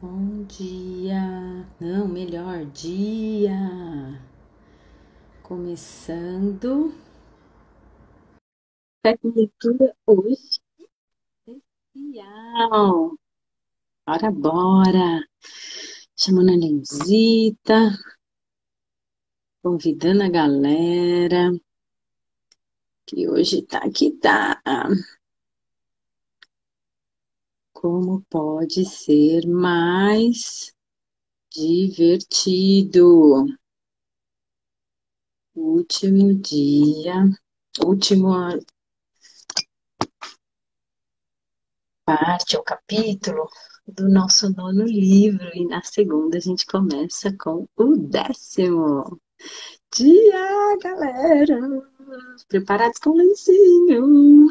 Bom dia, não, melhor dia. Começando. Tá com leitura hoje especial. Bora, bora. Chamando a Lenzita, convidando a galera, que hoje tá aqui, tá. Como pode ser mais divertido? Último dia, última parte, o capítulo do nosso nono livro, e na segunda a gente começa com o décimo. Dia, galera! Preparados com lencinho?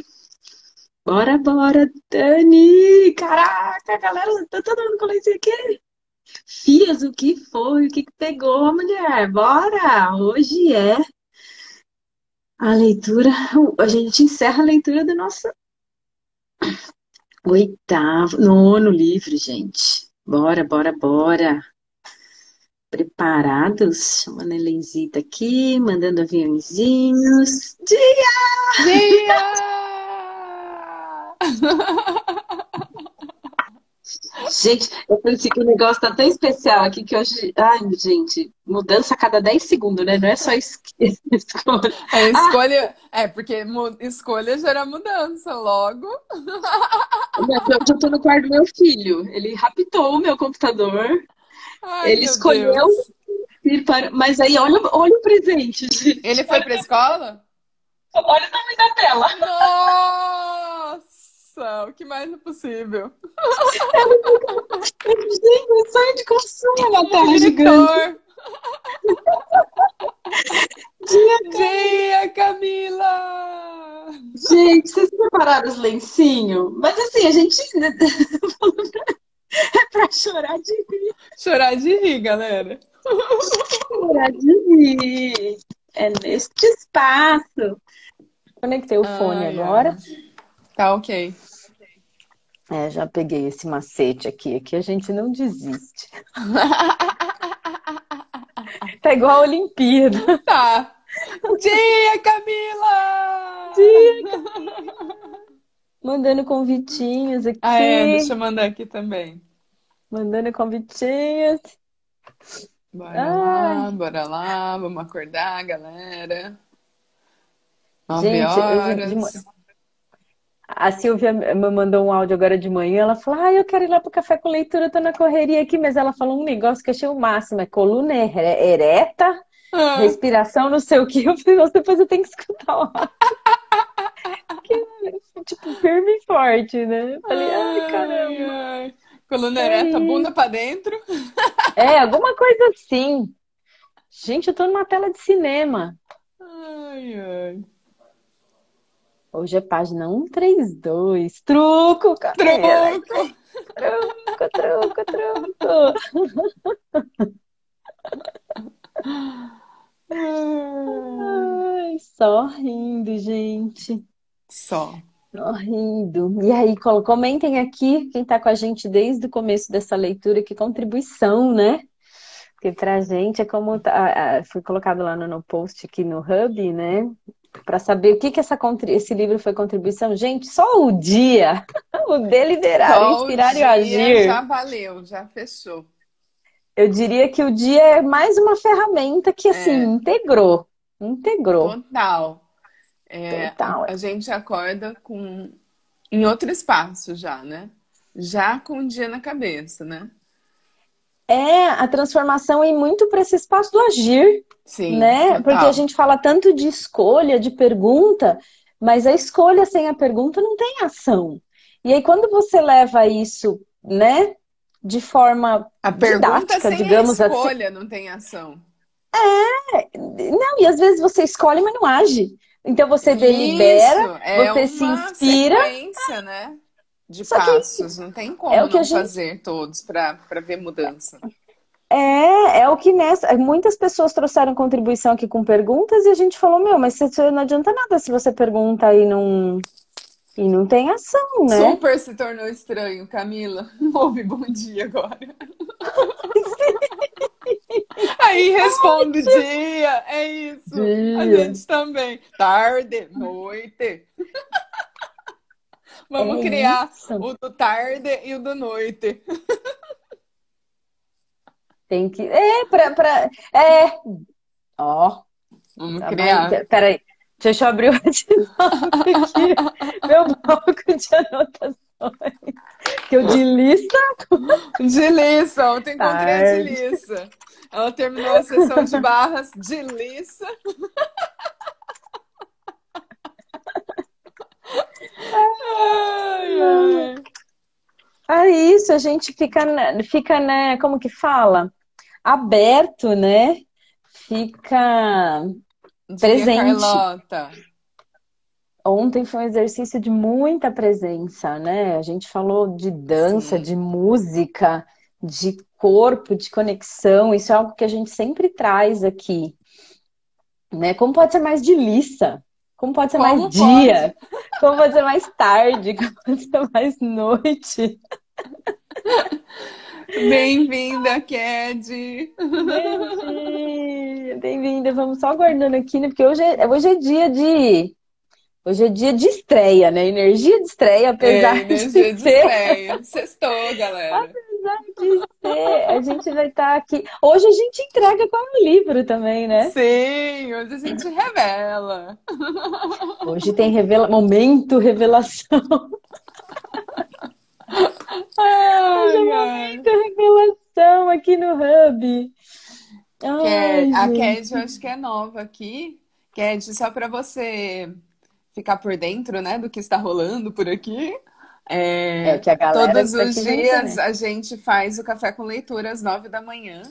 Bora, bora, Dani! Caraca, galera, tá todo mundo com lencinho aqui? Fias, o que foi? O que que pegou, mulher? Bora! Hoje é a leitura, a gente encerra a leitura do nosso oitavo, nono livro, gente. Bora, bora, bora. Preparados? Chamando a Helenzita aqui, mandando aviãozinhos. Dia! Dia! Gente, eu pensei que o negócio tá tão especial aqui que hoje. Ai, gente, mudança a cada 10 segundos, né? Não é só es- escolha. É Ah, escolha. É, porque escolha gera mudança. Logo. mas eu tô no quarto do meu filho. Ele raptou o meu computador. Ai, Ele escolheu Deus. ir para. Mas aí, olha, olha o presente, gente. Ele foi pra escola? Olha o tamanho da tela. Nossa! O que mais é possível? Gente, sonho de consumo na tela gigante. Dia, Dia, Camila! Gente, vocês prepararam os lencinhos? Mas assim, a gente é pra chorar de rir, Chorar de rir, galera. chorar de rir. É neste espaço. Conectei o fone agora. ai. Tá ok. É, já peguei esse macete aqui. Aqui a gente não desiste. Tá igual a Olimpíada. Tá. Dia, Camila! Mandando convitinhos aqui. Ah, é, deixa eu mandar aqui também. Mandando convitinhos. Bora Ai. lá, bora lá, vamos acordar, galera. Nove Gente, de horas. A Silvia me mandou um áudio agora de manhã. Ela falou: Ah, eu quero ir lá pro café com leitura, eu tô na correria aqui. Mas ela falou um negócio que eu achei o máximo: é coluna ere- ereta, Ah, respiração, não sei o que. Eu falei: Nossa, depois eu tenho que escutar o áudio. Tipo, firme e forte, né? Eu falei: Ai, caramba. ai. Coluna ereta, bunda pra dentro. É, alguma coisa assim. Gente, eu tô numa tela de cinema. Ai, ai. Hoje é página 132. Truco, galera. Truco! Truco, truco, truco. Ai, só rindo, gente. Só. Só rindo. E aí, comentem aqui quem tá com a gente desde o começo dessa leitura, que contribuição, né? Porque pra gente é como tá, foi colocado lá no, no post aqui no Hub, né? Para saber o que que essa, esse livro foi contribuição. Gente, só o dia, o deliberar, Só o inspirar e dia agir. já valeu, já fechou. Eu diria que o dia é mais uma ferramenta que, assim, É. integrou. Integrou. Total. É, Total. a gente acorda com em outro espaço já, né? Já com o dia na cabeça, né? É a transformação e muito para esse espaço do agir, Sim, né? total. Porque a gente fala tanto de escolha, de pergunta, mas a escolha sem a pergunta não tem ação. E aí, quando você leva isso, né, de forma A pergunta sem digamos a assim. escolha não tem ação. Não, e às vezes você escolhe, mas não age. Então você delibera, é você se inspira. sequência, né? De Só que passos. Não tem como é o que a não gente- fazer todos para ver mudança. É, é o que nessa. Muitas pessoas trouxeram contribuição aqui com perguntas e a gente falou, meu, mas não adianta nada se você pergunta e não. E não tem ação, né? Super se tornou estranho, Camila. Não ouve bom dia agora. Aí responde dia, é isso. Dia. A gente também. Tarde, noite. Vamos é criar isso. o do tarde e o do noite. Tem que. É, pra. pra... É. Ó. Vamos tá criar. Bem. Peraí. Deixa eu abrir o aqui. meu bloco de anotações. Que eu de lista. De lista, ontem encontrei a de lista. Ela terminou a sessão de barras de lista. Ai, ai. É isso, a gente fica, fica, né, como que fala? Aberto, né? Fica Dia, presente. Carlota. Ontem foi um exercício de muita presença, né? A gente falou de dança, Sim. de música, de corpo, de conexão. Isso é algo que a gente sempre traz aqui. Né? Como pode ser mais de liça? Como pode ser Como mais pode? dia? Como pode ser mais tarde? Como pode ser mais noite? Bem-vinda, Ked! Bem-vinda! Vamos só aguardando aqui, né? Porque hoje é, hoje é dia de. Hoje é dia de estreia, né? Energia de estreia, apesar é, energia de, de ser... estreia. Sextou, galera. Apesar de ser, a gente vai estar tá aqui. Hoje a gente entrega com um livro também, né? Sim, hoje a gente revela. Hoje tem revela... momento revelação. Ai, hoje é momento revelação aqui no Hub. Ai, a Ked, eu acho que é nova aqui. Ked, só para você ficar por dentro, né, do que está rolando por aqui. É, é que a galera todos os dias né? a gente faz o café com leitura às nove da manhã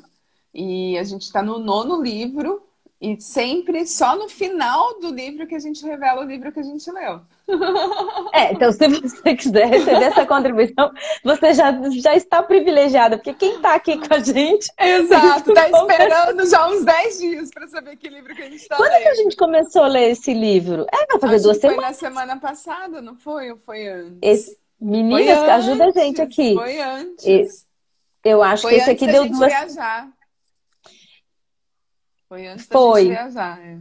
e a gente está no nono livro e sempre só no final do livro que a gente revela o livro que a gente leu. É, então se você quiser receber essa contribuição, você já, já está privilegiada, porque quem está aqui com a gente. Exato, está esperando já uns 10 dias para saber que livro que a gente está lendo. Quando que a gente começou a ler esse livro? É, vai fazer duas semanas. Foi na semana passada, não foi? Ou foi antes? Esse... Meninas, ajuda a gente aqui. Foi antes. Eu acho foi que esse aqui deu duas. Viajar. Foi antes Foi. da gente viajar. É.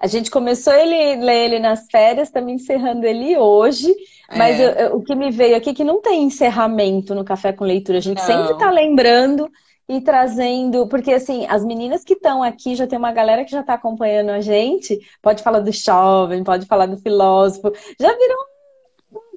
A gente começou ele ler ele nas férias, estamos encerrando ele hoje. Mas é. eu, eu, o que me veio aqui é que não tem encerramento no Café com Leitura. A gente não. sempre está lembrando e trazendo, porque assim, as meninas que estão aqui, já tem uma galera que já está acompanhando a gente, pode falar do jovem, pode falar do filósofo, já viram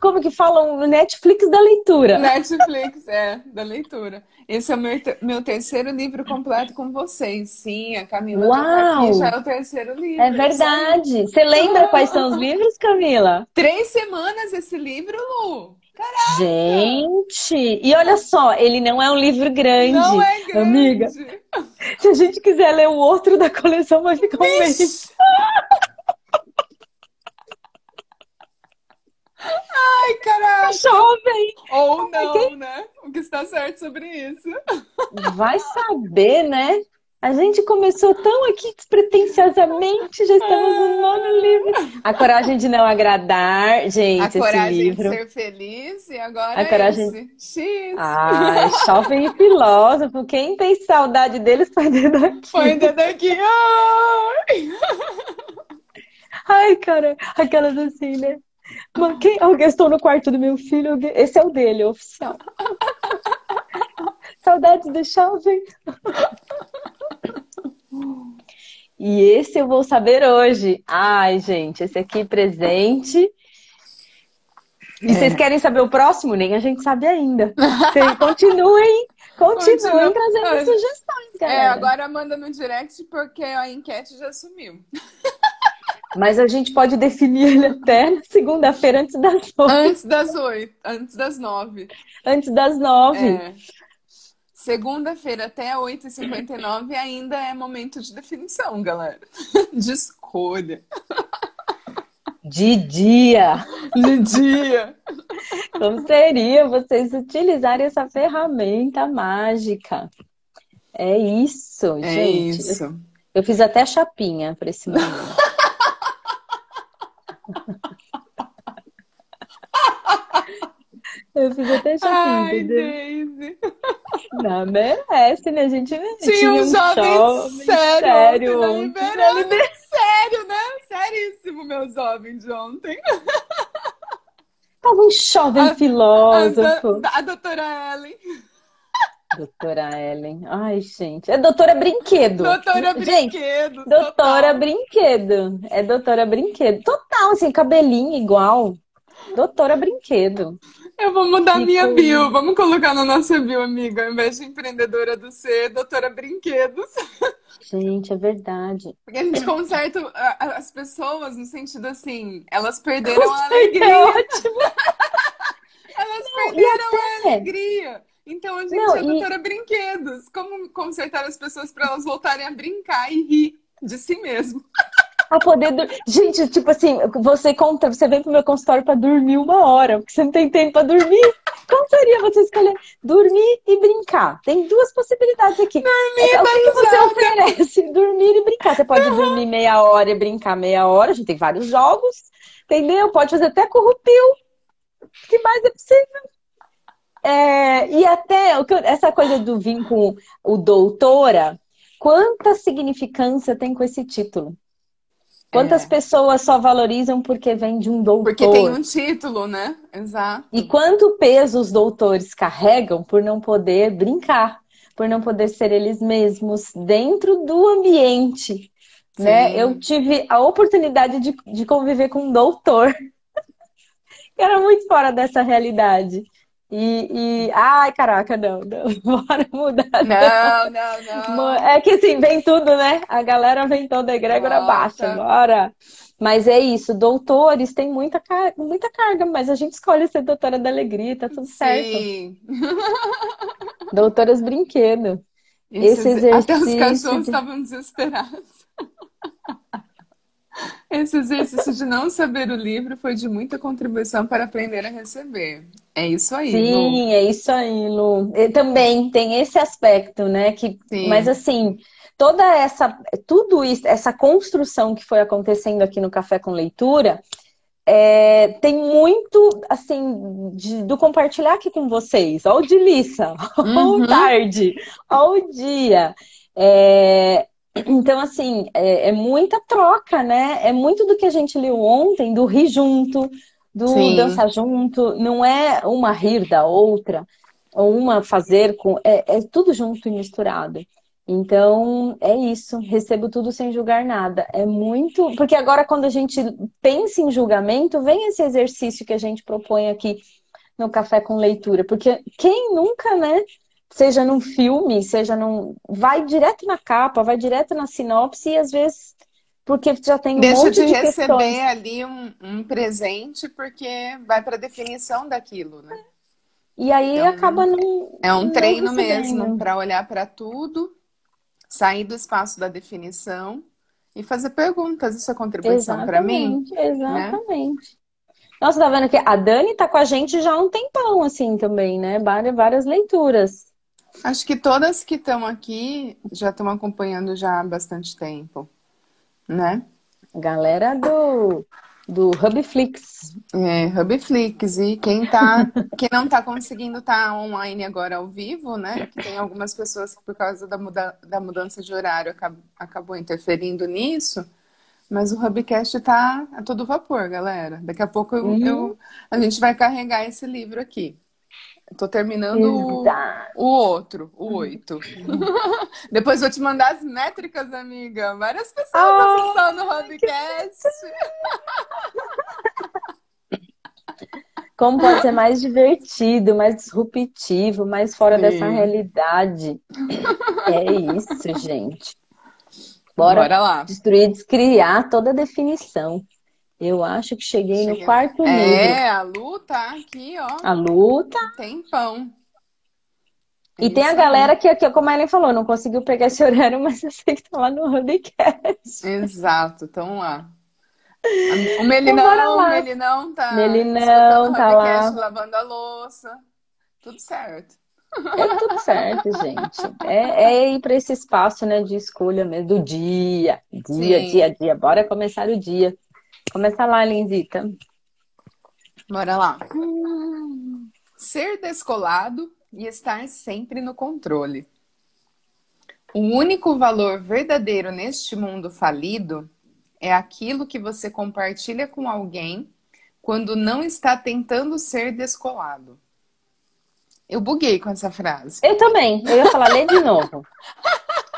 como que falam, Netflix da leitura. Netflix, é, da leitura. Esse é o meu, meu terceiro livro completo com vocês. Sim, a Camila Uau! já, aqui, já é o terceiro livro. É verdade. Você lembra quais são os livros, Camila? Três semanas esse livro, Lu. Caraca! Gente! E olha só, ele não é um livro grande. Não é grande. Amiga, se a gente quiser ler o outro da coleção, vai ficar um mês. Ai, caraca! Jovem! Ou não, né? O que está certo sobre isso? Vai saber, né? A gente começou tão aqui despretensiosamente, já estamos no nono livro. A coragem de não agradar, gente. A coragem livro. de ser feliz e agora a coragem... esse. X. Ai, jovem e filósofo. Quem tem saudade deles põe dedo aqui. Põe dedo aqui. Ai cara, aquelas assim, né? Mas quem? Eu estou no quarto do meu filho. Esse é o dele, oficial. Saudades do jovem. E esse eu vou saber hoje. Ai, gente, esse aqui presente. E é. vocês querem saber o próximo? Nem a gente sabe ainda. Vocês continuem, continuem trazendo sugestões, galera. É, agora manda no direct porque a enquete já sumiu. Mas a gente pode definir ele até segunda-feira antes das oito. Antes das oito, antes das nove. Antes das nove. É. Segunda-feira até 8h59 ainda é momento de definição, galera. De escolha. De dia. De dia. Como seria vocês utilizarem essa ferramenta mágica? É isso, É gente. isso. Eu fiz até chapinha para esse momento. Eu fiz até chapinha, Ai? Daisy. Não, merece, né? A gente Tinha um jovem sério, sério ontem. Sério, né? Seríssimo, meu jovem de ontem. Tava um jovem A- A, filósofo. do- a doutora Ellen. Doutora Ellen. Ai, gente. É doutora Brinquedo. Doutora Gente, Brinquedos. doutora total. Brinquedo. É doutora Brinquedo. Total, assim, cabelinho igual. Doutora Brinquedo. Eu vou mudar Que minha bio. Vamos colocar na nossa bio, amiga. Ao invés de empreendedora do C, doutora Brinquedos. Gente, é verdade. Porque a gente conserta a- a- as pessoas no sentido assim, elas perderam a É alegria. ótimo. Elas perderam a até- alegria. Então a gente Não, é e- Brinquedos. Como consertar as pessoas para elas voltarem a brincar e rir de si mesmo. A poder dur... Gente, tipo assim, você conta, você vem pro meu consultório pra dormir uma hora, porque você não tem tempo pra dormir. Como seria você escolher dormir e brincar? Tem duas possibilidades aqui. Dormir, É, o que que você oferece? Dormir e brincar. Você pode dormir meia hora e brincar meia hora. A gente tem vários jogos, entendeu? Pode fazer até corrupio. O que mais é possível? É, e até essa coisa do vir com o doutora, quanta significância tem com esse título? Quantas É. pessoas só valorizam porque vem de um doutor? Porque tem um título, né? Exato. E quanto peso os doutores carregam por não poder brincar, por não poder ser eles mesmos dentro do ambiente, né? Sim. Eu tive a oportunidade de, de conviver com um doutor que era muito fora dessa realidade. E, e... ai, caraca, não, não, bora mudar. Não, não, não. É que assim, vem tudo, né? A galera vem toda egrégora baixa, bora. Mas é isso, doutores têm muita, car- muita carga, mas a gente escolhe ser doutora da alegria, tá tudo certo. Sim. Doutoras brinquedo. Esses- Esse Até os exercício cachorros estavam desesperados. Esse exercício de não saber o livro foi de muita contribuição para aprender a receber. É isso aí, Lu. Sim, é isso aí, Lu. E também tem esse aspecto, né? Que, Sim. mas assim, toda essa, tudo isso, essa construção que foi acontecendo aqui no Café com Leitura, é, tem muito, assim, de- do compartilhar aqui com vocês. Ó o de Lissa, ó Uhum. o tarde, ó o dia. É, então, assim, é, é muita troca, né? É muito do que a gente leu ontem, do rir junto, do Sim. dançar junto. Não é uma rir da outra, ou uma fazer com. É, é tudo junto e misturado. Então, é isso. Recebo tudo sem julgar nada. É muito. Porque agora, quando a gente pensa em julgamento, vem esse exercício que a gente propõe aqui no Café com Leitura. Porque quem nunca, né? Seja num filme, seja num. Vai direto na capa, vai direto na sinopse e às vezes. Porque já tem um Deixa monte de de receber questões. ali um, um presente porque vai para a definição daquilo, né? E aí Então, acaba não. É um treino mesmo para olhar para tudo, sair do espaço da definição e fazer perguntas. Isso é contribuição para mim? Exatamente, exatamente. Nossa, tá vendo que a Dani tá com a gente já há um tempão, assim, também, né? Várias, várias leituras. Acho que todas que estão aqui já estão acompanhando já há bastante tempo, né? Galera do, do Hubflix. É, Hubflix. E quem tá, quem não tá conseguindo estar online agora ao vivo, né? Que tem algumas pessoas que por causa da, muda, da mudança de horário acab, acabou interferindo nisso. Mas o Hubcast tá a todo vapor, galera. Daqui a pouco eu, Uhum. eu- a gente vai carregar esse livro aqui. Tô terminando o, Exato. o outro, o oito. Depois vou te mandar as métricas, amiga. Várias pessoas Ah, acessando o Hubcast. Como pode ser mais divertido, mais disruptivo, mais fora Sim. dessa realidade. É isso, gente. Bora Bora lá. destruir, descriar toda a definição. Eu acho que cheguei no Cheguei. quarto livro. É, a Lu tá aqui, ó. A luta. Tempão. E tem a Isso galera que, que, como a Ellen falou, não conseguiu pegar esse horário, mas eu sei que tá lá no Hubcast. aí. Exato, então lá. O Então, Melinão, o lá. Melinão tá Melinão o tá lá. lavando a louça. Tudo certo. É tudo certo, gente. É, é ir para esse espaço né, de escolha mesmo, do dia. Dia, Sim. dia, dia. Bora começar o dia. Começa lá, Lindita. Bora lá. Ser descolado e estar sempre no controle. O único valor verdadeiro neste mundo falido é aquilo que você compartilha com alguém quando não está tentando ser descolado. Eu buguei com essa frase. Eu também. Eu ia falar, lê de novo.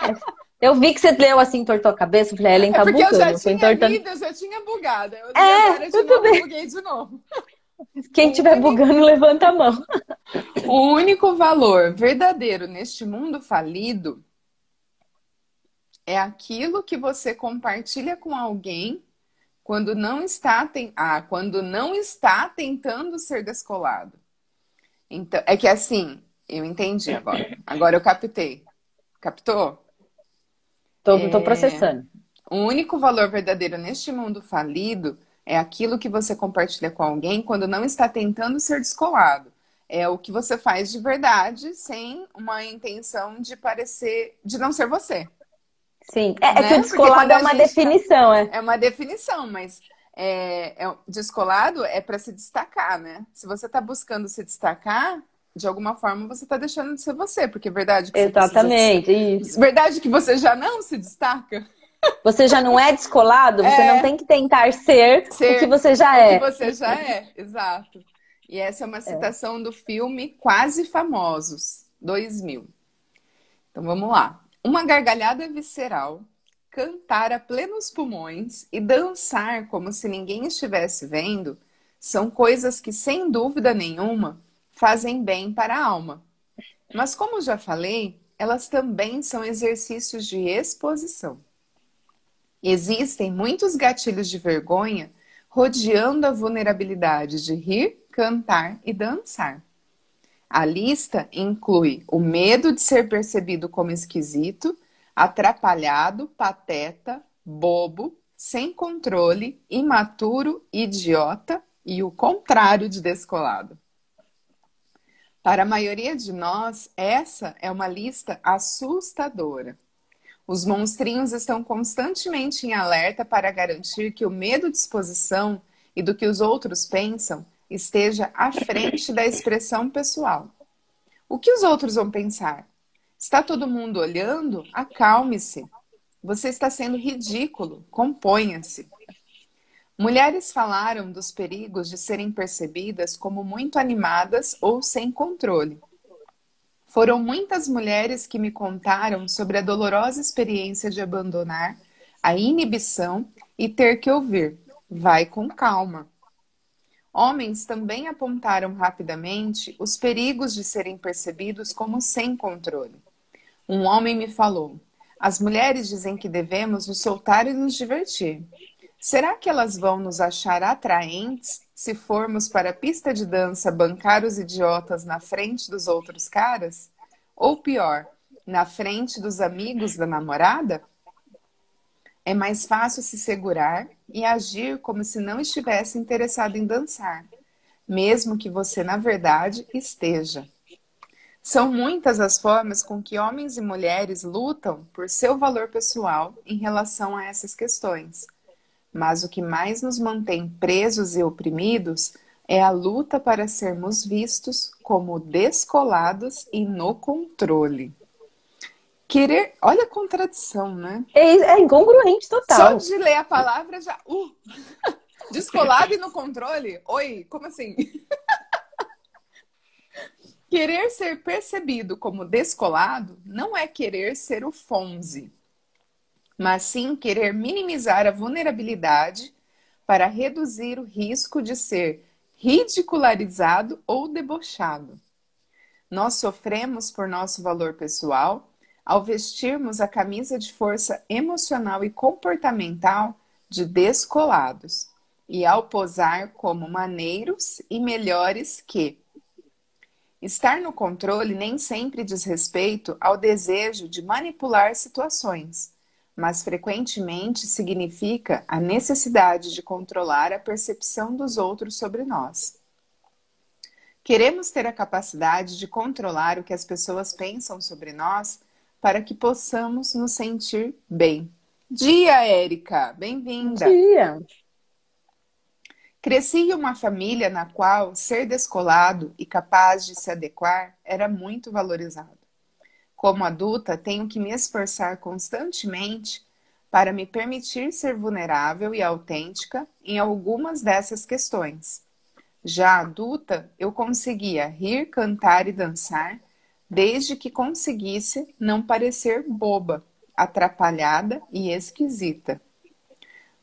Eu vi que você leu assim, tortou a cabeça. Eu falei, Ellen tá é porque bugando. eu já tinha entortando... lido, eu já tinha bugado. Eu é, tudo novo, bem. buguei de novo. Quem estiver bugando, levanta a mão. O único valor verdadeiro neste mundo falido é aquilo que você compartilha com alguém quando não está tem... ah, quando não está tentando ser descolado. Então, é que assim, eu entendi agora. Agora eu captei. Captou? Tô, é... processando. O único valor verdadeiro neste mundo falido é aquilo que você compartilha com alguém quando não está tentando ser descolado. É o que você faz de verdade, sem uma intenção de parecer, de não ser você. Sim, é, né? é que o descolado é uma definição, é. É uma definição, mas é, é descolado é para se destacar, né? Se você está buscando se destacar, de alguma forma você está deixando de ser você, porque é verdade que Exatamente, precisa... isso. Verdade que você já não se destaca. Você já não é descolado, você é... não tem que tentar ser, ser, o que você já é. O que você já é, exato. E essa é uma citação é. do filme Quase Famosos, 2000. Então vamos lá uma gargalhada visceral, cantar a plenos pulmões e dançar como se ninguém estivesse vendo são coisas que, sem dúvida nenhuma, fazem bem para a alma. Mas, como já falei, elas também são exercícios de exposição. Existem muitos gatilhos de vergonha rodeando a vulnerabilidade de rir, cantar e dançar. A lista inclui o medo de ser percebido como esquisito, atrapalhado, pateta, bobo, sem controle, imaturo, idiota e o contrário de descolado. Para a maioria de nós, essa é uma lista assustadora. Os monstrinhos estão constantemente em alerta para garantir que o medo de exposição e do que os outros pensam esteja à frente da expressão pessoal. O que os outros vão pensar? Está todo mundo olhando? Acalme-se. Você está sendo ridículo. Componha-se. Mulheres falaram dos perigos de serem percebidas como muito animadas ou sem controle. Foram muitas mulheres que me contaram sobre a dolorosa experiência de abandonar a inibição e ter que ouvir: vai com calma. Homens também apontaram rapidamente os perigos de serem percebidos como sem controle. Um homem me falou: as mulheres dizem que devemos nos soltar e nos divertir. Será que elas vão nos achar atraentes se formos para a pista de dança bancar os idiotas na frente dos outros caras? Ou pior, na frente dos amigos da namorada? É mais fácil se segurar e agir como se não estivesse interessado em dançar, mesmo que você, na verdade, esteja. São muitas as formas com que homens e mulheres lutam por seu valor pessoal em relação a essas questões. Mas o que mais nos mantém presos e oprimidos é a luta para sermos vistos como descolados e no controle. Querer. Olha a contradição, né? É, é incongruente total. Só de ler a palavra já. Uh, descolado e no controle? Oi, como assim? querer ser percebido como descolado não é querer ser o Fonze, mas sim querer minimizar a vulnerabilidade para reduzir o risco de ser ridicularizado ou debochado. Nós sofremos por nosso valor pessoal ao vestirmos a camisa de força emocional e comportamental de descolados e ao posar como maneiros e melhores que. Estar no controle nem sempre diz respeito ao desejo de manipular situações, mas frequentemente significa a necessidade de controlar a percepção dos outros sobre nós. Queremos ter a capacidade de controlar o que as pessoas pensam sobre nós para que possamos nos sentir bem. Dia, Érica! Bem-vinda! Dia! Cresci em uma família na qual ser descolado e capaz de se adequar era muito valorizado. Como adulta, tenho que me esforçar constantemente para me permitir ser vulnerável e autêntica em algumas dessas questões. Já adulta, eu conseguia rir, cantar e dançar, desde que conseguisse não parecer boba, atrapalhada e esquisita.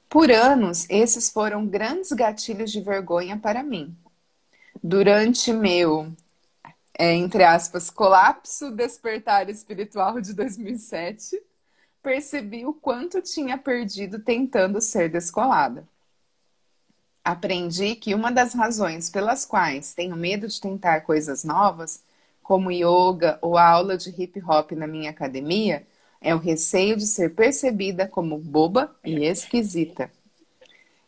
Por anos, esses foram grandes gatilhos de vergonha para mim. Durante meu, é, entre aspas, colapso despertar espiritual de 2007, percebi o quanto tinha perdido tentando ser descolada aprendi que uma das razões pelas quais tenho medo de tentar coisas novas, como yoga ou a aula de hip hop na minha academia, é o receio de ser percebida como boba e esquisita.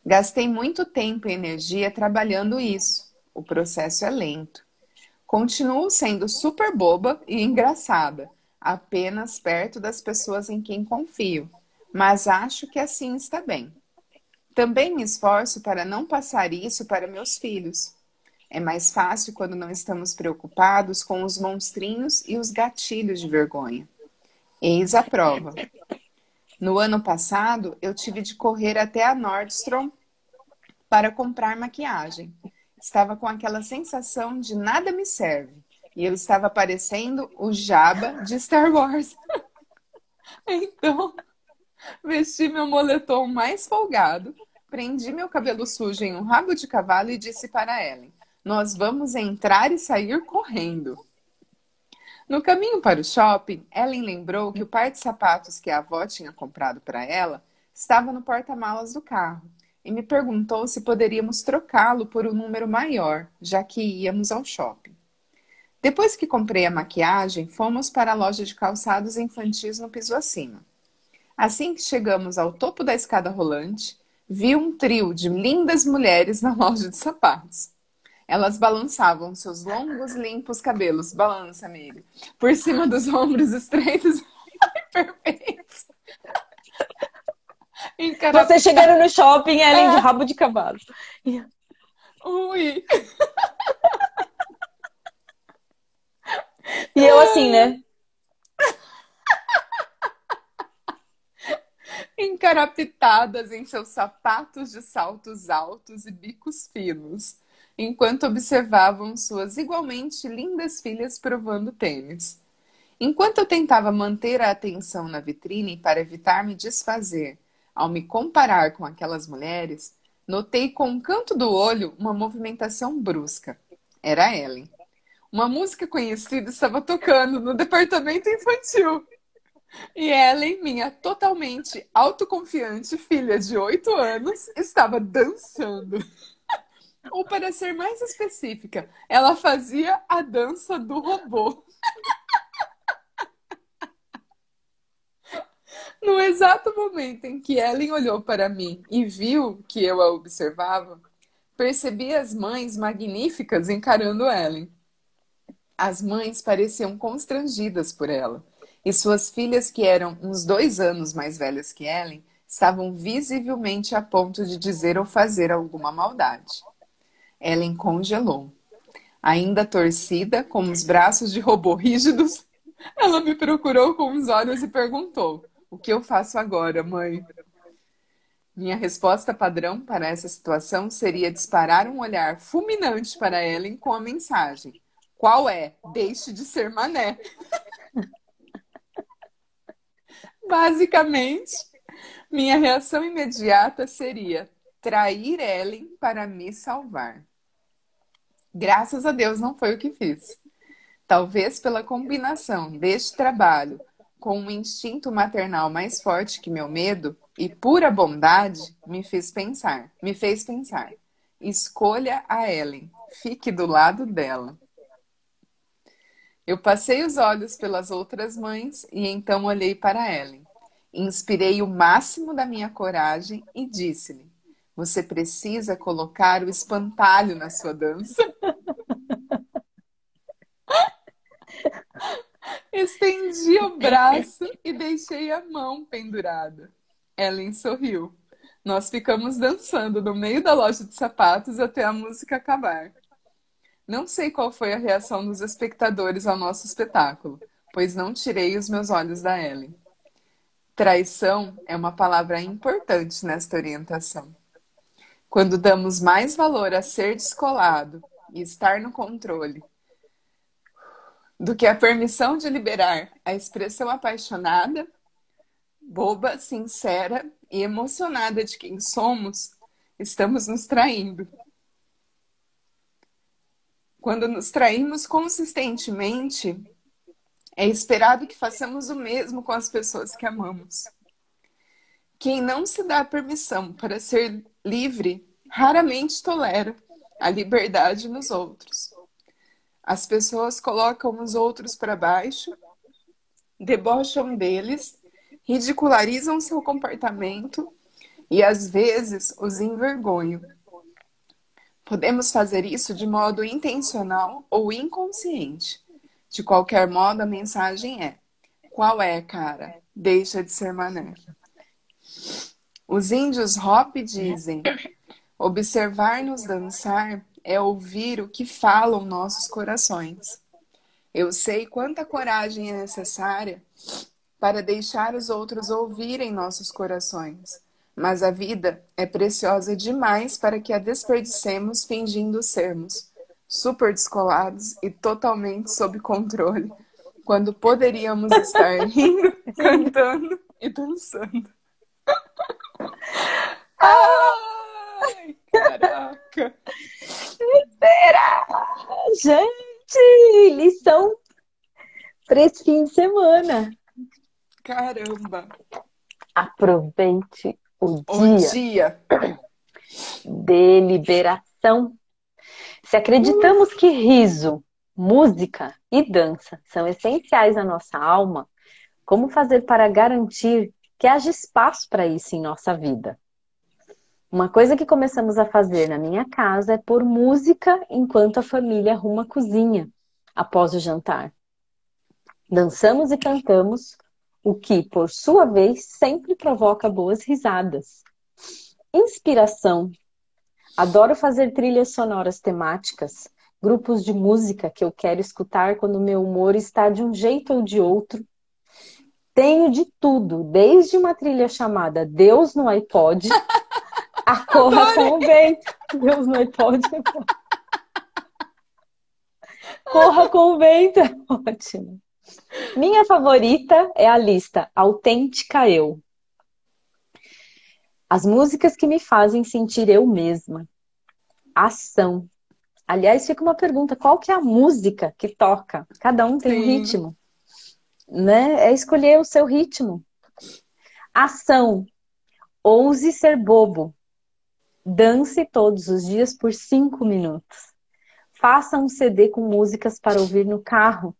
Gastei muito tempo e energia trabalhando isso. O processo é lento. Continuo sendo super boba e engraçada, apenas perto das pessoas em quem confio, mas acho que assim está bem. Também me esforço para não passar isso para meus filhos. É mais fácil quando não estamos preocupados com os monstrinhos e os gatilhos de vergonha. Eis a prova. No ano passado, eu tive de correr até a Nordstrom para comprar maquiagem. Estava com aquela sensação de nada me serve. E eu estava parecendo o Jabba de Star Wars. então, Vesti meu moletom mais folgado, prendi meu cabelo sujo em um rabo de cavalo e disse para Ellen: Nós vamos entrar e sair correndo. No caminho para o shopping, Ellen lembrou que o par de sapatos que a avó tinha comprado para ela estava no porta-malas do carro e me perguntou se poderíamos trocá-lo por um número maior, já que íamos ao shopping. Depois que comprei a maquiagem, fomos para a loja de calçados infantis no piso acima. Assim que chegamos ao topo da escada rolante, vi um trio de lindas mulheres na loja de sapatos. Elas balançavam seus longos, limpos cabelos, balança, amigo, por cima dos ombros estreitos e perfeitos. Encarap... Você chegando no shopping, Ellen, de rabo de cavalo. Ui! E eu assim, né? encarapitadas em seus sapatos de saltos altos e bicos finos, enquanto observavam suas igualmente lindas filhas provando tênis. Enquanto eu tentava manter a atenção na vitrine para evitar me desfazer ao me comparar com aquelas mulheres, notei com um canto do olho uma movimentação brusca. Era Ellen. Uma música conhecida estava tocando no departamento infantil. E Ellen, minha totalmente autoconfiante filha de 8 anos, estava dançando. Ou para ser mais específica, ela fazia a dança do robô. No exato momento em que Ellen olhou para mim e viu que eu a observava, percebi as mães magníficas encarando Ellen. As mães pareciam constrangidas por ela e suas filhas, que eram uns dois anos mais velhas que Ellen, estavam visivelmente a ponto de dizer ou fazer alguma maldade. Ellen congelou. Ainda torcida, com os braços de robô rígidos, ela me procurou com os olhos e perguntou: O que eu faço agora, mãe? Minha resposta padrão para essa situação seria disparar um olhar fulminante para Ellen com a mensagem: Qual é? Deixe de ser mané. Basicamente, minha reação imediata seria trair Ellen para me salvar. Graças a Deus não foi o que fiz. Talvez pela combinação deste trabalho com um instinto maternal mais forte que meu medo e pura bondade, me fez pensar, me fez pensar. Escolha a Ellen, fique do lado dela. Eu passei os olhos pelas outras mães e então olhei para Ellen. Inspirei o máximo da minha coragem e disse-lhe: Você precisa colocar o espantalho na sua dança. Estendi o braço e deixei a mão pendurada. Ellen sorriu. Nós ficamos dançando no meio da loja de sapatos até a música acabar. Não sei qual foi a reação dos espectadores ao nosso espetáculo, pois não tirei os meus olhos da Ellen. Traição é uma palavra importante nesta orientação. Quando damos mais valor a ser descolado e estar no controle do que a permissão de liberar a expressão apaixonada, boba, sincera e emocionada de quem somos, estamos nos traindo. Quando nos traímos consistentemente, é esperado que façamos o mesmo com as pessoas que amamos. Quem não se dá permissão para ser livre raramente tolera a liberdade nos outros. As pessoas colocam os outros para baixo, debocham deles, ridicularizam seu comportamento e às vezes os envergonham. Podemos fazer isso de modo intencional ou inconsciente. De qualquer modo, a mensagem é: qual é, cara? Deixa de ser mané. Os índios Hop dizem: observar-nos dançar é ouvir o que falam nossos corações. Eu sei quanta coragem é necessária para deixar os outros ouvirem nossos corações, mas a vida é preciosa demais para que a desperdicemos fingindo sermos super descolados e totalmente sob controle, quando poderíamos estar rindo, cantando e dançando. Ai, caraca! Será? Gente, lição para esse fim de semana. Caramba! Aproveite o, O dia dia. de liberação. Se acreditamos que riso, música e dança são essenciais à nossa alma, como fazer para garantir que haja espaço para isso em nossa vida? Uma coisa que começamos a fazer na minha casa é pôr música enquanto a família arruma a cozinha após o jantar. Dançamos e cantamos, o que, por sua vez, sempre provoca boas risadas. Inspiração. Adoro fazer trilhas sonoras temáticas, grupos de música que eu quero escutar quando meu humor está de um jeito ou de outro. Tenho de tudo, desde uma trilha chamada Deus no iPod a Corra com o Vento. Deus no iPod. Corra com o Vento é ótimo. Minha favorita é a lista Autêntica Eu. As músicas que me fazem sentir eu mesma. Ação. Aliás, fica uma pergunta: qual que é a música que toca? Cada um tem um Sim. ritmo. Né? É escolher o seu ritmo. Ação. Ouse ser bobo. Dance todos os dias por cinco minutos. Faça um CD com músicas para ouvir no carro.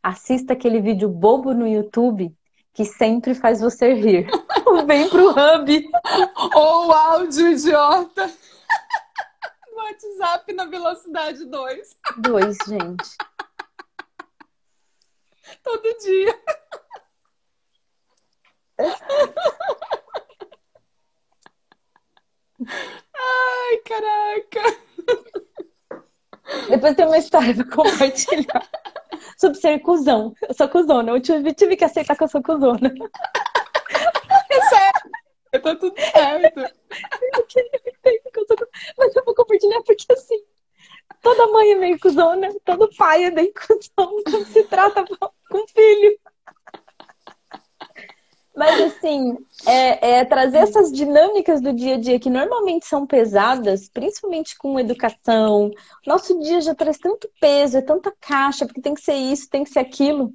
Assista aquele vídeo bobo no YouTube que sempre faz você rir. Vem pro Hub. Ou áudio idiota. No WhatsApp na velocidade 2. Dois, gente. Todo dia. Ai, caraca. Depois tem uma história pra compartilhar sobre ser cuzão. Eu sou cuzona. Eu tive, tive que aceitar que eu sou cuzona. É sério. Tá tudo certo. Eu queria entender que eu sou cuzona. Mas eu vou compartilhar porque assim. Toda mãe é meio cuzona, todo pai é meio cuzão quando se trata com filho. Mas assim, é, é trazer essas dinâmicas do dia a dia que normalmente são pesadas, principalmente com educação. Nosso dia já traz tanto peso, é tanta caixa, porque tem que ser isso, tem que ser aquilo.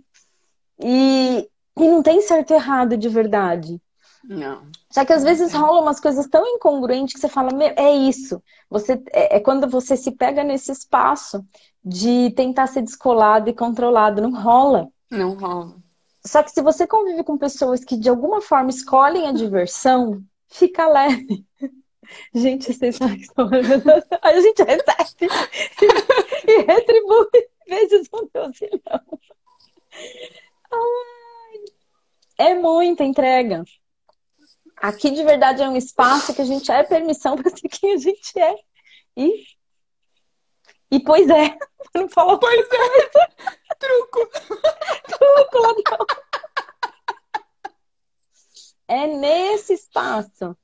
E, e não tem certo e errado de verdade. Não. Só que às vezes rolam umas coisas tão incongruentes que você fala, "Meu, é isso. Você, é, é quando você se pega nesse espaço de tentar ser descolado e controlado. Não rola. Não rola. Só que se você convive com pessoas que de alguma forma escolhem a diversão, fica leve. Gente, vocês que são- a gente recebe e retribui vezes um Deus e não. É muita entrega. Aqui de verdade é um espaço que a gente é permissão para ser quem a gente é. E, e pois é. Não falou pois é. Truco. Truco, ladrão. É nesse espaço.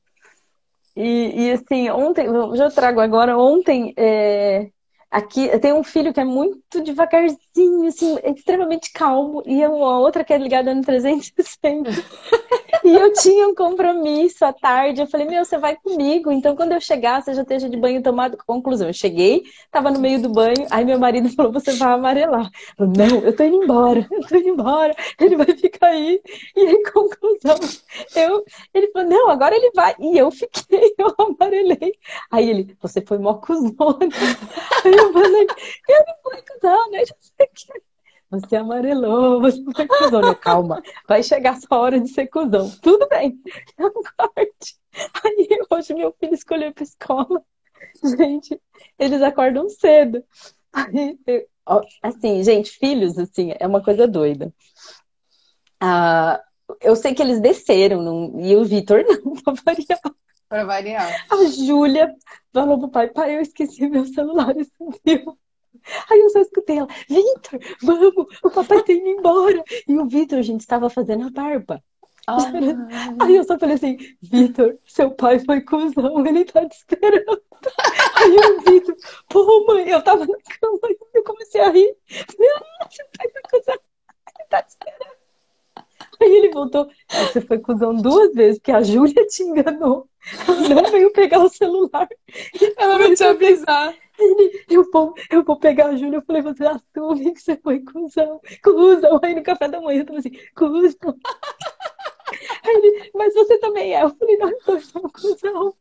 E, e assim, ontem, já trago agora, ontem, é, aqui tem um filho que é muito devagarzinho, assim, extremamente calmo, e uma outra que é ligada no 360. E eu tinha um compromisso à tarde. Eu falei, meu, você vai comigo. Então, quando eu chegar, você já esteja de banho tomado. Conclusão, eu cheguei, tava no meio do banho. Aí meu marido falou, você vai amarelar. Eu falei, não, eu tô indo embora. Eu tô indo embora. Ele vai ficar aí. E aí, conclusão, eu... Ele falou, não, agora ele vai. E eu fiquei, eu amarelei. Aí ele, você foi mó cuzona. Aí eu falei, eu não fui cuzona, eu já sei que... Você amarelou, você foi cuzão. Eu, calma, vai chegar a sua hora de ser cuzão. Tudo bem, um corte. Aí hoje meu filho escolheu pra escola. Gente, eles acordam cedo. Aí, assim, gente, filhos, assim, é uma coisa doida. Ah, eu sei que eles desceram, não, e o Vitor não, pra variar. Pra variar. A Júlia falou pro pai, pai, eu esqueci meu celular e subiu. Aí eu só escutei ela, Vitor, vamos, o papai tem indo embora. E o Vitor, gente, estava fazendo a barba. Ah. Aí eu só falei assim, Vitor, seu pai foi cuzão, ele tá te esperando. Aí o Vitor, pô, mãe, eu tava na cama e eu comecei a rir. Não, seu pai foi cuzão, ele tá te esperando. Aí ele voltou, você foi cuzão duas vezes, porque a Júlia te enganou. Ela não veio pegar o celular. Ela não te avisar. Ele, eu vou, eu vou pegar a Júlia. Eu falei, você assume que você foi cuzão. Cuzão. Aí no café da manhã eu falei assim, cuzão. Aí ele, mas você também é. Eu falei, nós dois somos cuzão.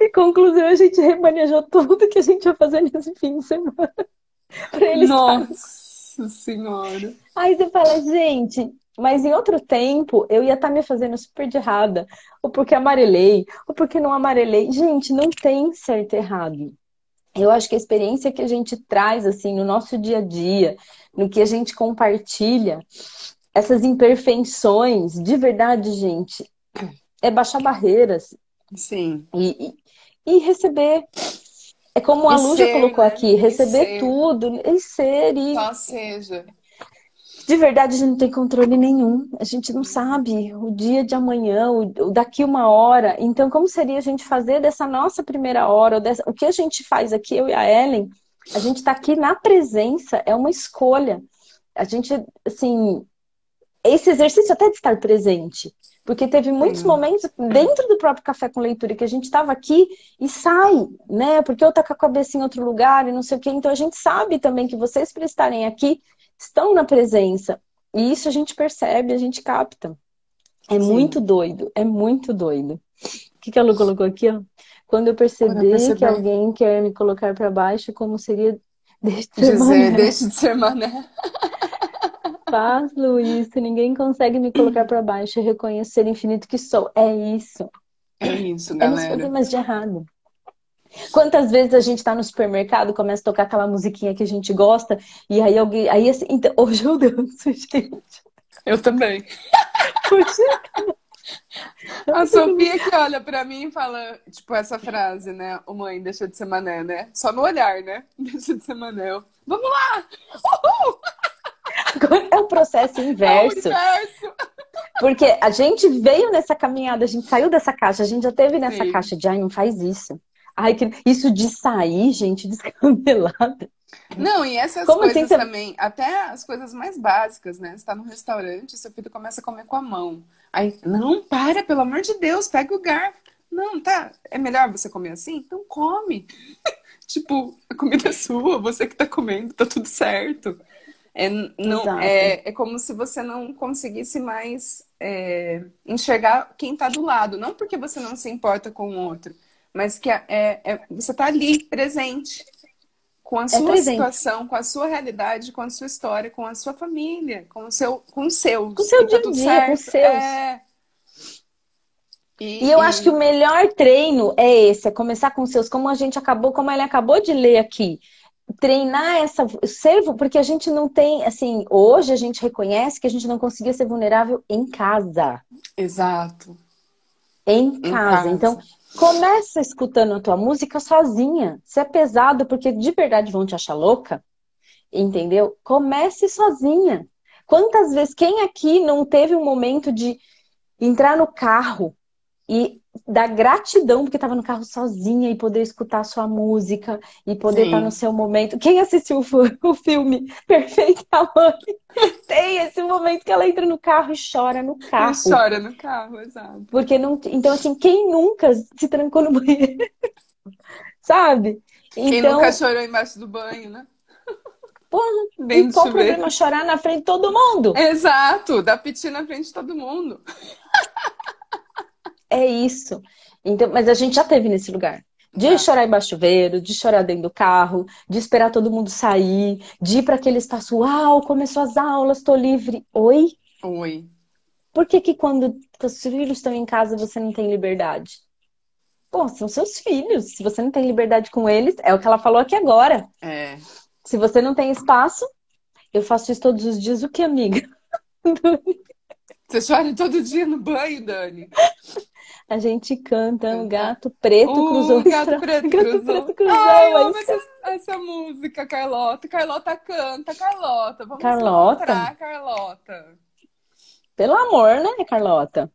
E conclusão, a gente remanejou tudo que a gente ia fazer nesse fim de semana. Pra ele Nossa estar... senhora. Aí você fala, gente, mas em outro tempo, eu ia estar tá me fazendo super de errada. Ou porque amarelei, ou porque não amarelei. Gente, não tem certo e errado eu acho que a experiência que a gente traz assim no nosso dia a dia, no que a gente compartilha, essas imperfeições, de verdade, gente, é baixar barreiras. Sim. E, e, e receber. É como a Lu já colocou né? aqui, receber tudo e ser e. Só seja de verdade a gente não tem controle nenhum. A gente não sabe o dia de amanhã, o, daqui uma hora. Então, como seria a gente fazer dessa nossa primeira hora, dessa, o que a gente faz aqui, eu e a Ellen, a gente está aqui na presença, é uma escolha. A gente, assim, esse exercício até de estar presente. Porque teve muitos momentos dentro do próprio café com leitura que a gente estava aqui e sai, né? Porque eu tá com a cabeça em outro lugar e não sei o quê. Então a gente sabe também que vocês para estarem aqui estão na presença. E isso a gente percebe, a gente capta. É Sim. muito doido, é muito doido. O que, que a Lu colocou aqui, ó? Quando eu perceber que alguém quer me colocar para baixo, como seria deixe de ser mané. deixe de ser mané. Faz, Luiz, ninguém consegue me colocar para baixo e reconhecer o infinito que sou. É isso. É isso, galera. É não fazer mais de errado. Quantas vezes a gente está no supermercado, começa a tocar aquela musiquinha que a gente gosta, e aí alguém. Aí assim, então, hoje eu danço, gente. Eu também. A Sofia que olha pra mim e fala, tipo, essa frase, né? O mãe deixa de ser mané, né? Só no olhar, né? Deixa de ser mané. Vamos lá! Uhul! Agora é o processo inverso. É o inverso. Porque a gente veio nessa caminhada, a gente saiu dessa caixa, a gente já teve nessa Sim. caixa de ai, não faz isso. Ai, que... isso de sair, gente, descabelada. Não, e essas Como coisas assim, também, até as coisas mais básicas, né? Você tá num restaurante, seu filho começa a comer com a mão. Aí, não, para, pelo amor de Deus, pega o garfo. Não, tá, é melhor você comer assim? Então come. tipo, a comida é sua, você que tá comendo, tá tudo certo. É, não, é, é como se você não conseguisse mais é, enxergar quem tá do lado. Não porque você não se importa com o outro, mas que é, é, é você está ali presente com a é sua situação, com a sua realidade, com a sua história, com a sua família, com o seu, com os seus. Com o seu dia a dia, com os seus. É... E, e, eu e... acho que o melhor treino é esse, é começar com os seus, como a gente acabou, como ele acabou de ler aqui. treinar essa ser, porque a gente não tem, assim, hoje a gente reconhece que a gente não conseguia ser vulnerável em casa. Exato. Em casa. Em casa. Então, começa escutando a tua música sozinha. Se é pesado porque de verdade vão te achar louca, entendeu? Comece sozinha. Quantas vezes quem aqui não teve um momento de entrar no carro e da gratidão porque estava no carro sozinha e poder escutar a sua música e poder Sim. estar no seu momento. Quem assistiu o filme Perfeita Mãe tem esse momento que ela entra no carro e chora no carro. E chora no carro, exato. Porque não, então assim, quem nunca se trancou no banheiro? Sabe? Quem então... nunca chorou embaixo do banho, né? Porra, Bem e qual o problema chorar na frente de todo mundo? Exato, dar piti na frente de todo mundo. É isso. Então, mas a gente já teve nesse lugar. De tá. chorar embaixo do chuveiro, de chorar dentro do carro, de esperar todo mundo sair, de ir para aquele espaço, uau, começou as aulas, tô livre. Oi? Oi. Por que que quando seus filhos estão em casa você não tem liberdade? Pô, são seus filhos. Se você não tem liberdade com eles, é o que ela falou aqui agora. É. Se você não tem espaço, eu faço isso todos os dias, o que, amiga? Você chora todo dia no banho, Dani? A gente canta o gato preto uh, cruzou. Gato preto gato cruzou. Preto cruzou Ai, eu amo essa, essa, música, Carlota. Carlota canta, Carlota. Vamos Carlota. Carlota. Pelo amor, né, Carlota?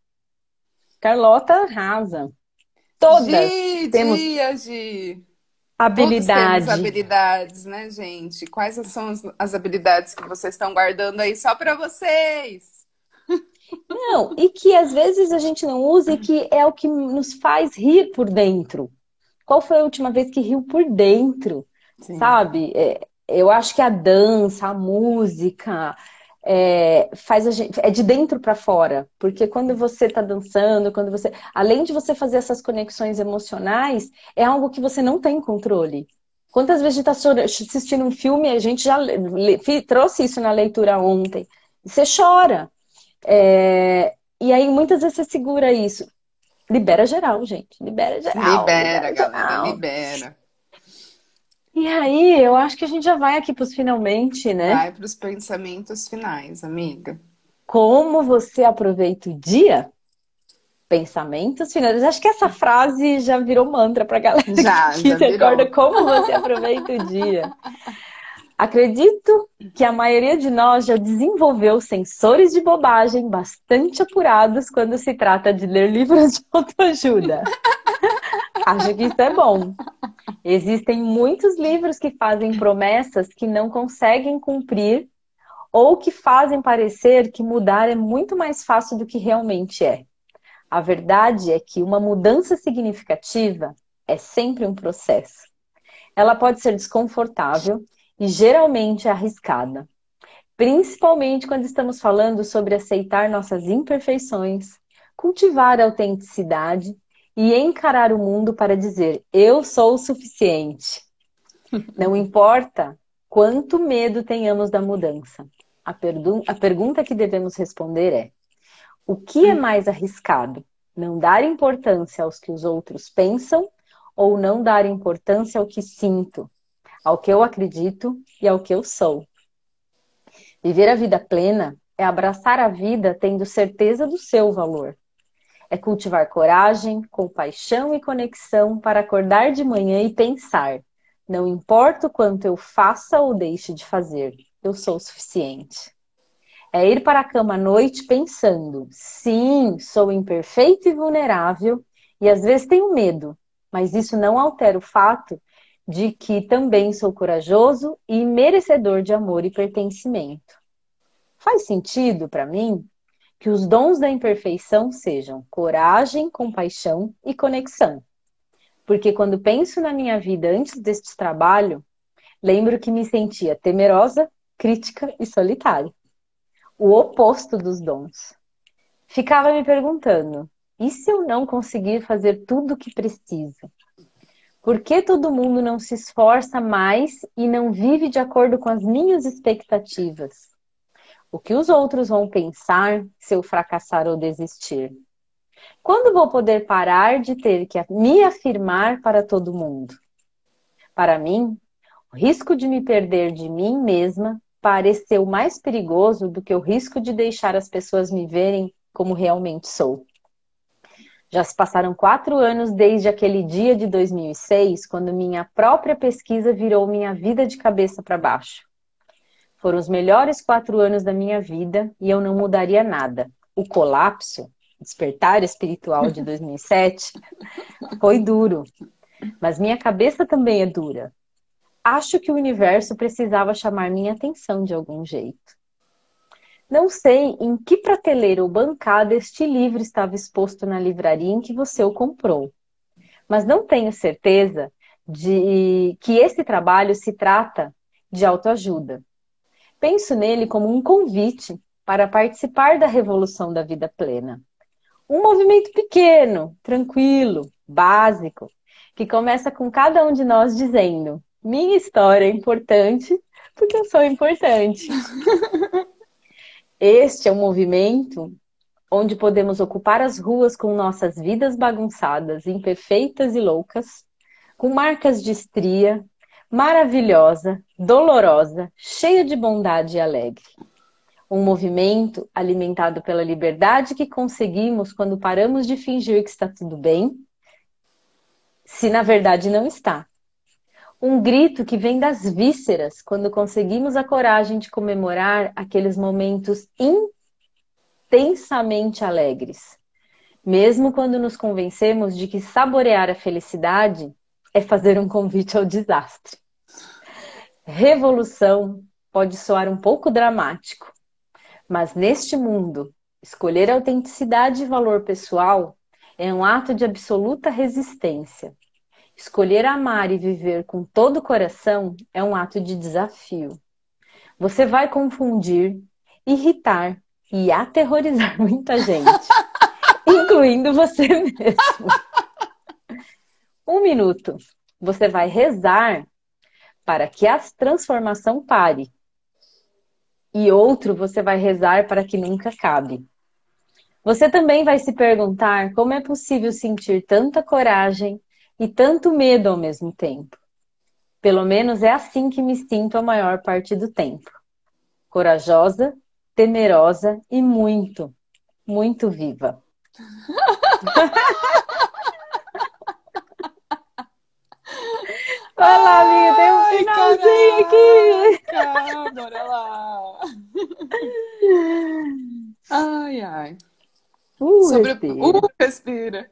Carlota arrasa. Todas Gi, temos dia, Gi. habilidade. Todos temos habilidades, né, gente? Quais são as habilidades que vocês estão guardando aí só para vocês? Não, e que às vezes a gente não usa e que é o que nos faz rir por dentro. Qual foi a última vez que riu por dentro? Sim. Sabe? É, eu acho que a dança, a música, é, faz a gente, é de dentro para fora, porque quando você está dançando, quando você, além de você fazer essas conexões emocionais, é algo que você não tem controle. Quantas vezes a gente está assistindo um filme, a gente já trouxe isso na leitura ontem, você chora, é, e aí muitas vezes você segura isso. Libera geral, gente. Libera geral. Libera, libera galera, geral. libera. E aí, eu acho que a gente já vai aqui para os finalmente, né? Vai para os pensamentos finais, amiga. Como você aproveita o dia? Pensamentos finais. Acho que essa frase já virou mantra para galera. Já, que já recorda como você aproveita o dia. Acredito que a maioria de nós já desenvolveu sensores de bobagem bastante apurados quando se trata de ler livros de autoajuda. Acho que isso é bom. Existem muitos livros que fazem promessas que não conseguem cumprir ou que fazem parecer que mudar é muito mais fácil do que realmente é. A verdade é que uma mudança significativa é sempre um processo. Ela pode ser desconfortável e geralmente arriscada, principalmente quando estamos falando sobre aceitar nossas imperfeições, cultivar a autenticidade e encarar o mundo para dizer: eu sou o suficiente. Não importa quanto medo tenhamos da mudança. A, a pergunta que devemos responder é: o que é mais arriscado? Não dar importância aos que os outros pensam ou não dar importância ao que sinto, ao que eu acredito e ao que eu sou. Viver a vida plena é abraçar a vida tendo certeza do seu valor. É cultivar coragem, compaixão e conexão para acordar de manhã e pensar: não importa o quanto eu faça ou deixe de fazer, eu sou o suficiente. É ir para a cama à noite pensando: sim, sou imperfeito e vulnerável e às vezes tenho medo, mas isso não altera o fato de que também sou corajoso e merecedor de amor e pertencimento. Faz sentido para mim que os dons da imperfeição sejam coragem, compaixão e conexão. Porque quando penso na minha vida antes deste trabalho, lembro que me sentia temerosa, crítica e solitária. O oposto dos dons. Ficava me perguntando: e se eu não conseguir fazer tudo o que preciso? Por que todo mundo não se esforça mais e não vive de acordo com as minhas expectativas? O que os outros vão pensar se eu fracassar ou desistir? Quando vou poder parar de ter que me afirmar para todo mundo? Para mim, O risco de me perder de mim mesma pareceu mais perigoso do que o risco de deixar as pessoas me verem como realmente sou. Já se passaram quatro anos desde aquele dia de 2006, quando minha própria pesquisa virou minha vida de cabeça para baixo. Foram os melhores quatro anos da minha vida e eu não mudaria nada. O colapso, despertar espiritual de 2007, foi duro. Mas minha cabeça também é dura. Acho que o universo precisava chamar minha atenção de algum jeito. Não sei em que prateleira ou bancada este livro estava exposto na livraria em que você o comprou, mas não tenho certeza de que esse trabalho se trata de autoajuda. Penso nele como um convite para participar da revolução da vida plena. Um movimento pequeno, tranquilo, básico, que começa com cada um de nós dizendo: minha história é importante porque eu sou importante. Este é um movimento onde podemos ocupar as ruas com nossas vidas bagunçadas, imperfeitas e loucas, com marcas de estria, maravilhosa, dolorosa, cheia de bondade e alegre. Um movimento alimentado pela liberdade que conseguimos quando paramos de fingir que está tudo bem, se na verdade não está. Um grito que vem das vísceras quando conseguimos a coragem de comemorar aqueles momentos intensamente alegres. Mesmo quando nos convencemos de que saborear a felicidade é fazer um convite ao desastre. Revolução pode soar um pouco dramático, mas neste mundo, escolher autenticidade e valor pessoal é um ato de absoluta resistência Escolher amar e viver com todo o coração é um ato de desafio. Você vai confundir, irritar e aterrorizar muita gente, incluindo você mesmo. Um minuto. Você vai rezar para que a transformação pare. E outro você vai rezar para que nunca acabe. Você também vai se perguntar como é possível sentir tanta coragem, e tanto medo ao mesmo tempo. Pelo menos é assim que me sinto a maior parte do tempo. Corajosa, temerosa e muito, muito viva. Olha lá, amiga, tem um finalzinho aqui. Bora lá. Ai, ai. Uh, Sobre... respira. Uh, respira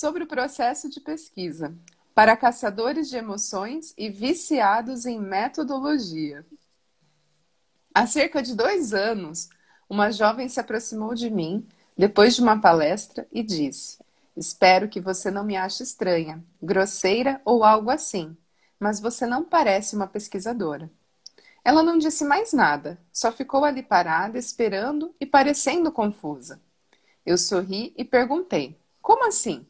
sobre o processo de pesquisa para caçadores de emoções e viciados em metodologia. Há cerca de dois anos, uma jovem se aproximou de mim depois de uma palestra e disse: Espero que você não me ache estranha, grosseira ou algo assim, mas você não parece uma pesquisadora. Ela não disse mais nada, só ficou ali parada, esperando e parecendo confusa. Eu sorri e perguntei: Como assim?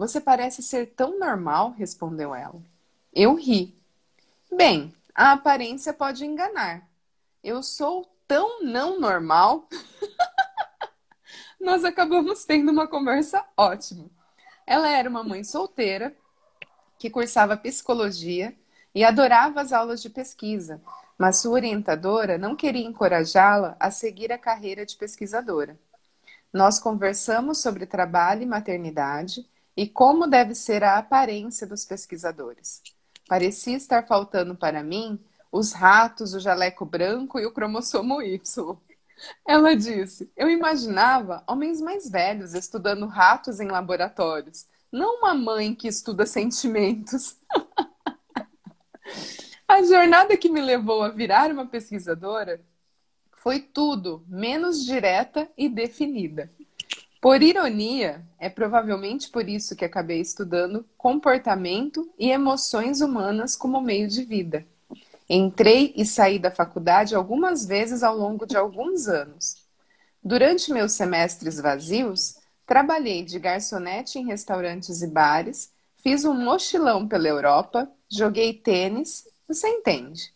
Você parece ser tão normal, respondeu ela. Eu ri. Bem, a aparência pode enganar. Eu sou tão não normal. Nós acabamos tendo uma conversa ótima. Ela era uma mãe solteira que cursava psicologia e adorava as aulas de pesquisa, mas sua orientadora não queria encorajá-la a seguir a carreira de pesquisadora. Nós conversamos sobre trabalho e maternidade e como deve ser a aparência dos pesquisadores. Parecia estar faltando para mim os ratos, o jaleco branco e o cromossomo Y. Ela disse: Eu imaginava homens mais velhos estudando ratos em laboratórios, não uma mãe que estuda sentimentos. a jornada que me levou a virar uma pesquisadora foi tudo menos direta e definida. Por ironia, é provavelmente por isso que acabei estudando comportamento e emoções humanas como meio de vida. Entrei e saí da faculdade algumas vezes ao longo de alguns anos. Durante meus semestres vazios, trabalhei de garçonete em restaurantes e bares, fiz um mochilão pela Europa, joguei tênis, você entende.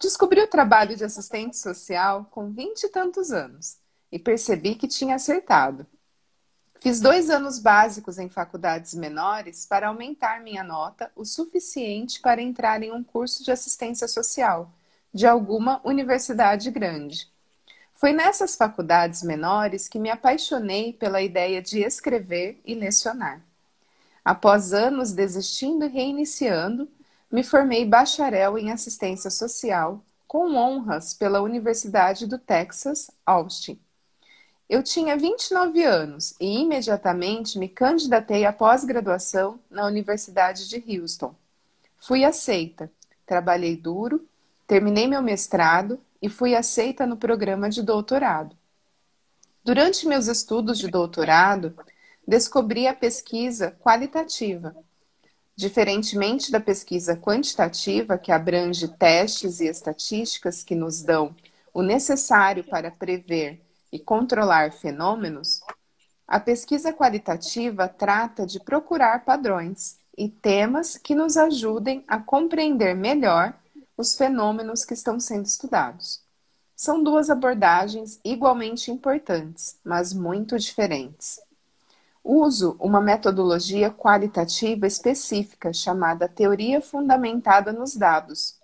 Descobri o trabalho de assistente social com vinte e tantos anos e percebi que tinha acertado Fiz dois anos básicos em faculdades menores para aumentar minha nota o suficiente para entrar em um curso de assistência social de alguma universidade grande. Foi nessas faculdades menores que me apaixonei pela ideia de escrever e lecionar. Após anos desistindo e reiniciando, me formei bacharel em assistência social, com honras pela Universidade do Texas, Austin. Eu tinha 29 anos e imediatamente me candidatei à pós-graduação na Universidade de Houston. Fui aceita, trabalhei duro, terminei meu mestrado e fui aceita no programa de doutorado. Durante meus estudos de doutorado, descobri a pesquisa qualitativa. Diferentemente da pesquisa quantitativa, que abrange testes e estatísticas que nos dão o necessário para prever e controlar fenômenos, a pesquisa qualitativa trata de procurar padrões e temas que nos ajudem a compreender melhor os fenômenos que estão sendo estudados. São duas abordagens igualmente importantes, mas muito diferentes. Uso uma metodologia qualitativa específica chamada teoria fundamentada nos dados.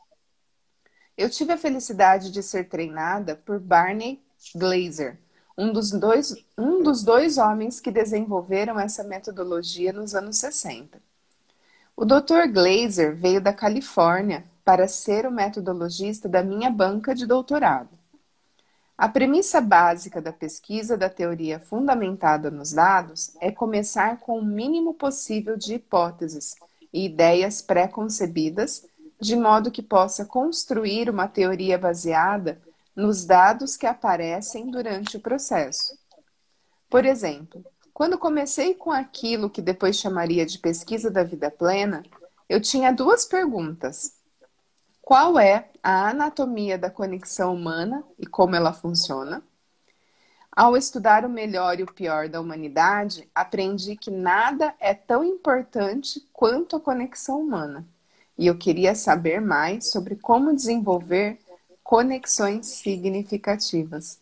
Eu tive a felicidade de ser treinada por Barney Glazer, um dos dois, um dos dois homens que desenvolveram essa metodologia nos anos 60. O Dr. Glazer veio da Califórnia para ser o metodologista da minha banca de doutorado. A premissa básica da pesquisa da teoria fundamentada nos dados é começar com o mínimo possível de hipóteses e ideias pré-concebidas, de modo que possa construir uma teoria baseada nos dados que aparecem durante o processo. Por exemplo, quando comecei com aquilo que depois chamaria de pesquisa da vida plena, eu tinha duas perguntas. Qual é a anatomia da conexão humana e como ela funciona? Ao estudar o melhor e o pior da humanidade, aprendi que nada é tão importante quanto a conexão humana. E eu queria saber mais sobre como desenvolver conexões significativas.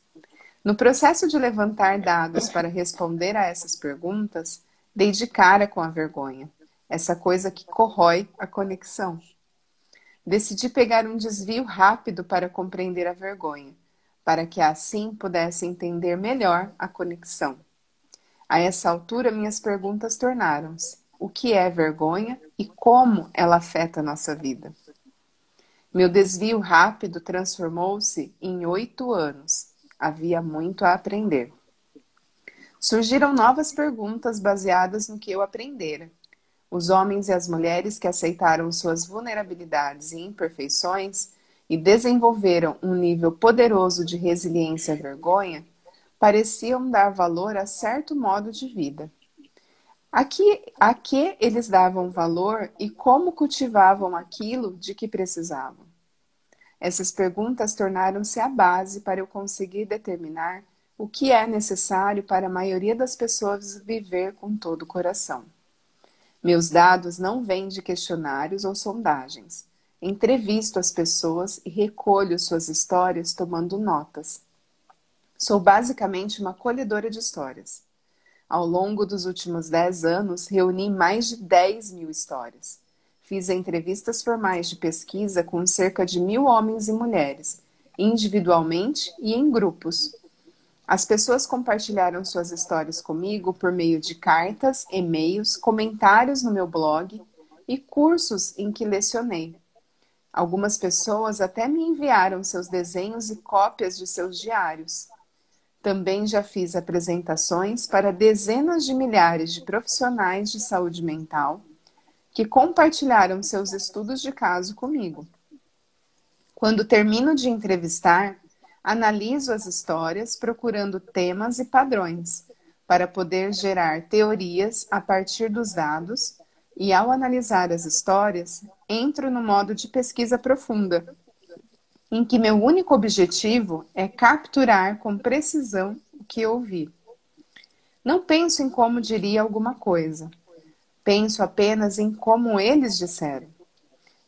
No processo de levantar dados para responder a essas perguntas, dei de cara com a vergonha, essa coisa que corrói a conexão. Decidi pegar um desvio rápido para compreender a vergonha, para que assim pudesse entender melhor a conexão. A essa altura, minhas perguntas tornaram-se: o que é vergonha e como ela afeta a nossa vida? Meu desvio rápido transformou-se em oito anos. Havia muito a aprender. Surgiram novas perguntas baseadas no que eu aprendera. Os homens e as mulheres que aceitaram suas vulnerabilidades e imperfeições e desenvolveram um nível poderoso de resiliência à vergonha pareciam dar valor a certo modo de vida. A que, a que eles davam valor e como cultivavam aquilo de que precisavam? Essas perguntas tornaram-se a base para eu conseguir determinar o que é necessário para a maioria das pessoas viver com todo o coração. Meus dados não vêm de questionários ou sondagens. Entrevisto as pessoas e recolho suas histórias tomando notas. Sou basicamente uma colhedora de histórias. Ao longo dos últimos 10 anos, reuni mais de 10 mil histórias. Fiz entrevistas formais de pesquisa com cerca de mil homens e mulheres, individualmente e em grupos. As pessoas compartilharam suas histórias comigo por meio de cartas, e-mails, comentários no meu blog e cursos em que lecionei. Algumas pessoas até me enviaram seus desenhos e cópias de seus diários. Também já fiz apresentações para dezenas de milhares de profissionais de saúde mental que compartilharam seus estudos de caso comigo. Quando termino de entrevistar, analiso as histórias procurando temas e padrões para poder gerar teorias a partir dos dados e, ao analisar as histórias, entro no modo de pesquisa profunda, em que meu único objetivo é capturar com precisão o que ouvi. Não penso em como diria alguma coisa. Penso apenas em como eles disseram.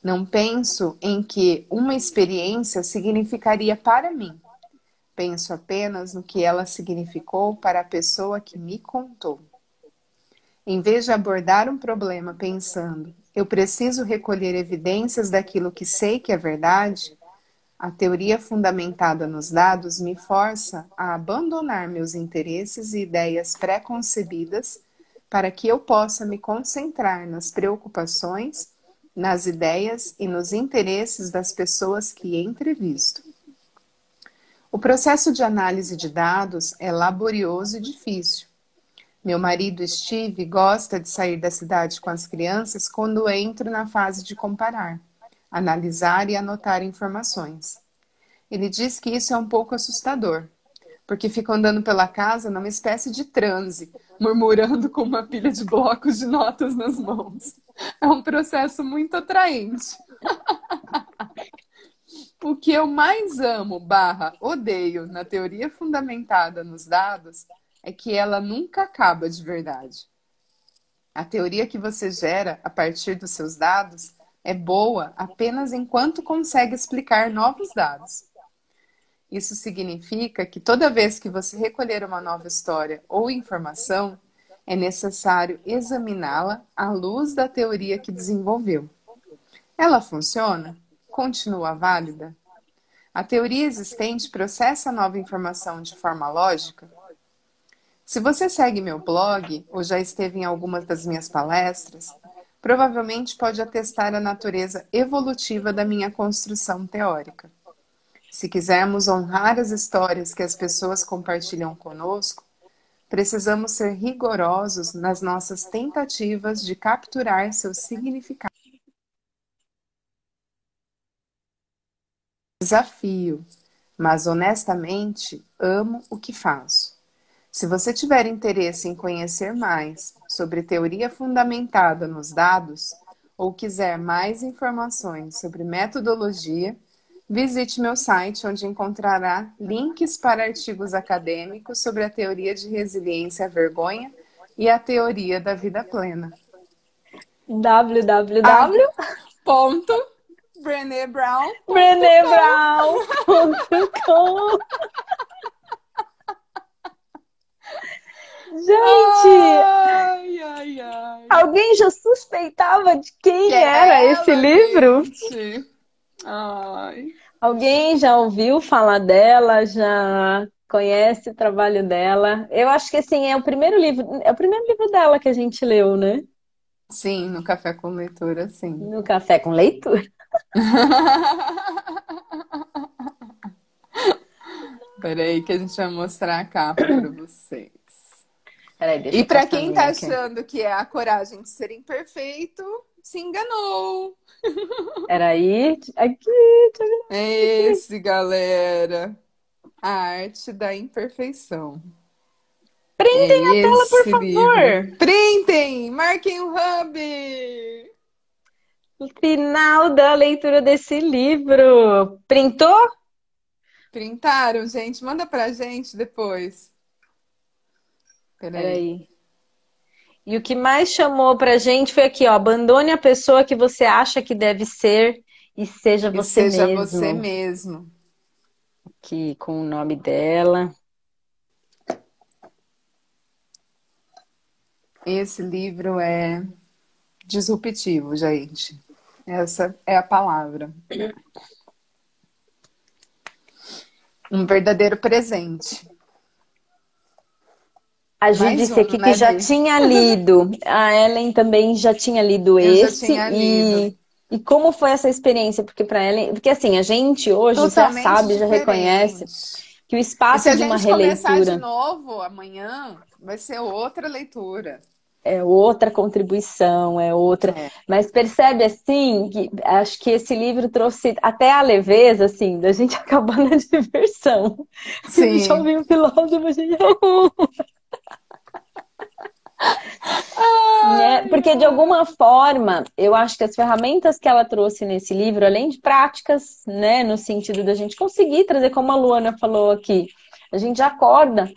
Não penso em que uma experiência significaria para mim. Penso apenas no que ela significou para a pessoa que me contou. Em vez de abordar um problema pensando, eu preciso recolher evidências daquilo que sei que é verdade, a teoria fundamentada nos dados me força a abandonar meus interesses e ideias pré-concebidas para que eu possa me concentrar nas preocupações, nas ideias e nos interesses das pessoas que entrevisto. O processo de análise de dados é laborioso e difícil. Meu marido Steve gosta de sair da cidade com as crianças quando entro na fase de comparar, analisar e anotar informações. Ele diz que isso é um pouco assustador, porque fica andando pela casa numa espécie de transe, murmurando com uma pilha de blocos de notas nas mãos. É um processo muito atraente. o que eu mais amo, barra, odeio na teoria fundamentada nos dados é que ela nunca acaba de verdade. A teoria que você gera a partir dos seus dados é boa apenas enquanto consegue explicar novos dados. Isso significa que toda vez que você recolher uma nova história ou informação, é necessário examiná-la à luz da teoria que desenvolveu. Ela funciona? Continua válida? A teoria existente processa a nova informação de forma lógica? Se você segue meu blog ou já esteve em algumas das minhas palestras, provavelmente pode atestar a natureza evolutiva da minha construção teórica. Se quisermos honrar as histórias que as pessoas compartilham conosco, precisamos ser rigorosos nas nossas tentativas de capturar seu significado. Desafio, mas honestamente amo o que faço. Se você tiver interesse em conhecer mais sobre teoria fundamentada nos dados ou quiser mais informações sobre metodologia, Visite meu site, onde encontrará links para artigos acadêmicos sobre a teoria de resiliência à vergonha e a teoria da vida plena. www.brenebrown.com Gente! Ai, ai, ai. Alguém já suspeitava de quem que era é esse livro? Gente. Ai. Alguém já ouviu falar dela? Já conhece o trabalho dela? Eu acho que assim é o primeiro livro, é o primeiro livro dela que a gente leu, né? Sim, no Café com Leitura, sim. No Café com Leitura. Peraí que a gente vai mostrar a capa para vocês. Peraí, deixa e para quem tá aqui. achando que é a coragem de ser imperfeito, se enganou. Era aí, aqui. É esse, galera. A arte da imperfeição. Printem é a tela, por favor. Livro. Printem! Marquem o hub! O final da leitura desse livro. Printou? Printaram, gente. Manda pra gente depois. Peraí. Peraí. E o que mais chamou pra gente foi aqui, ó, abandone a pessoa que você acha que deve ser e seja e você seja mesmo. Seja você mesmo. Aqui com o nome dela. Esse livro é disruptivo, gente. Essa é a palavra. Um verdadeiro presente. A Mais disse um, aqui né, que já tinha lido. A Ellen também já tinha lido Eu esse. Já tinha lido. E, e como foi essa experiência? Porque para Ellen, porque assim, a gente hoje Totalmente já sabe, diferente. já reconhece que o espaço de uma releitura. Se a gente começar de novo amanhã, vai ser outra leitura é outra contribuição, é outra. É. Mas percebe assim que acho que esse livro trouxe até a leveza, assim, da gente acabar na diversão. Sim. A gente ouviu um filósofo, a gente. né? Porque de alguma forma, eu acho que as ferramentas que ela trouxe nesse livro, além de práticas, né, no sentido da gente conseguir trazer, como a Luana falou aqui, a gente acorda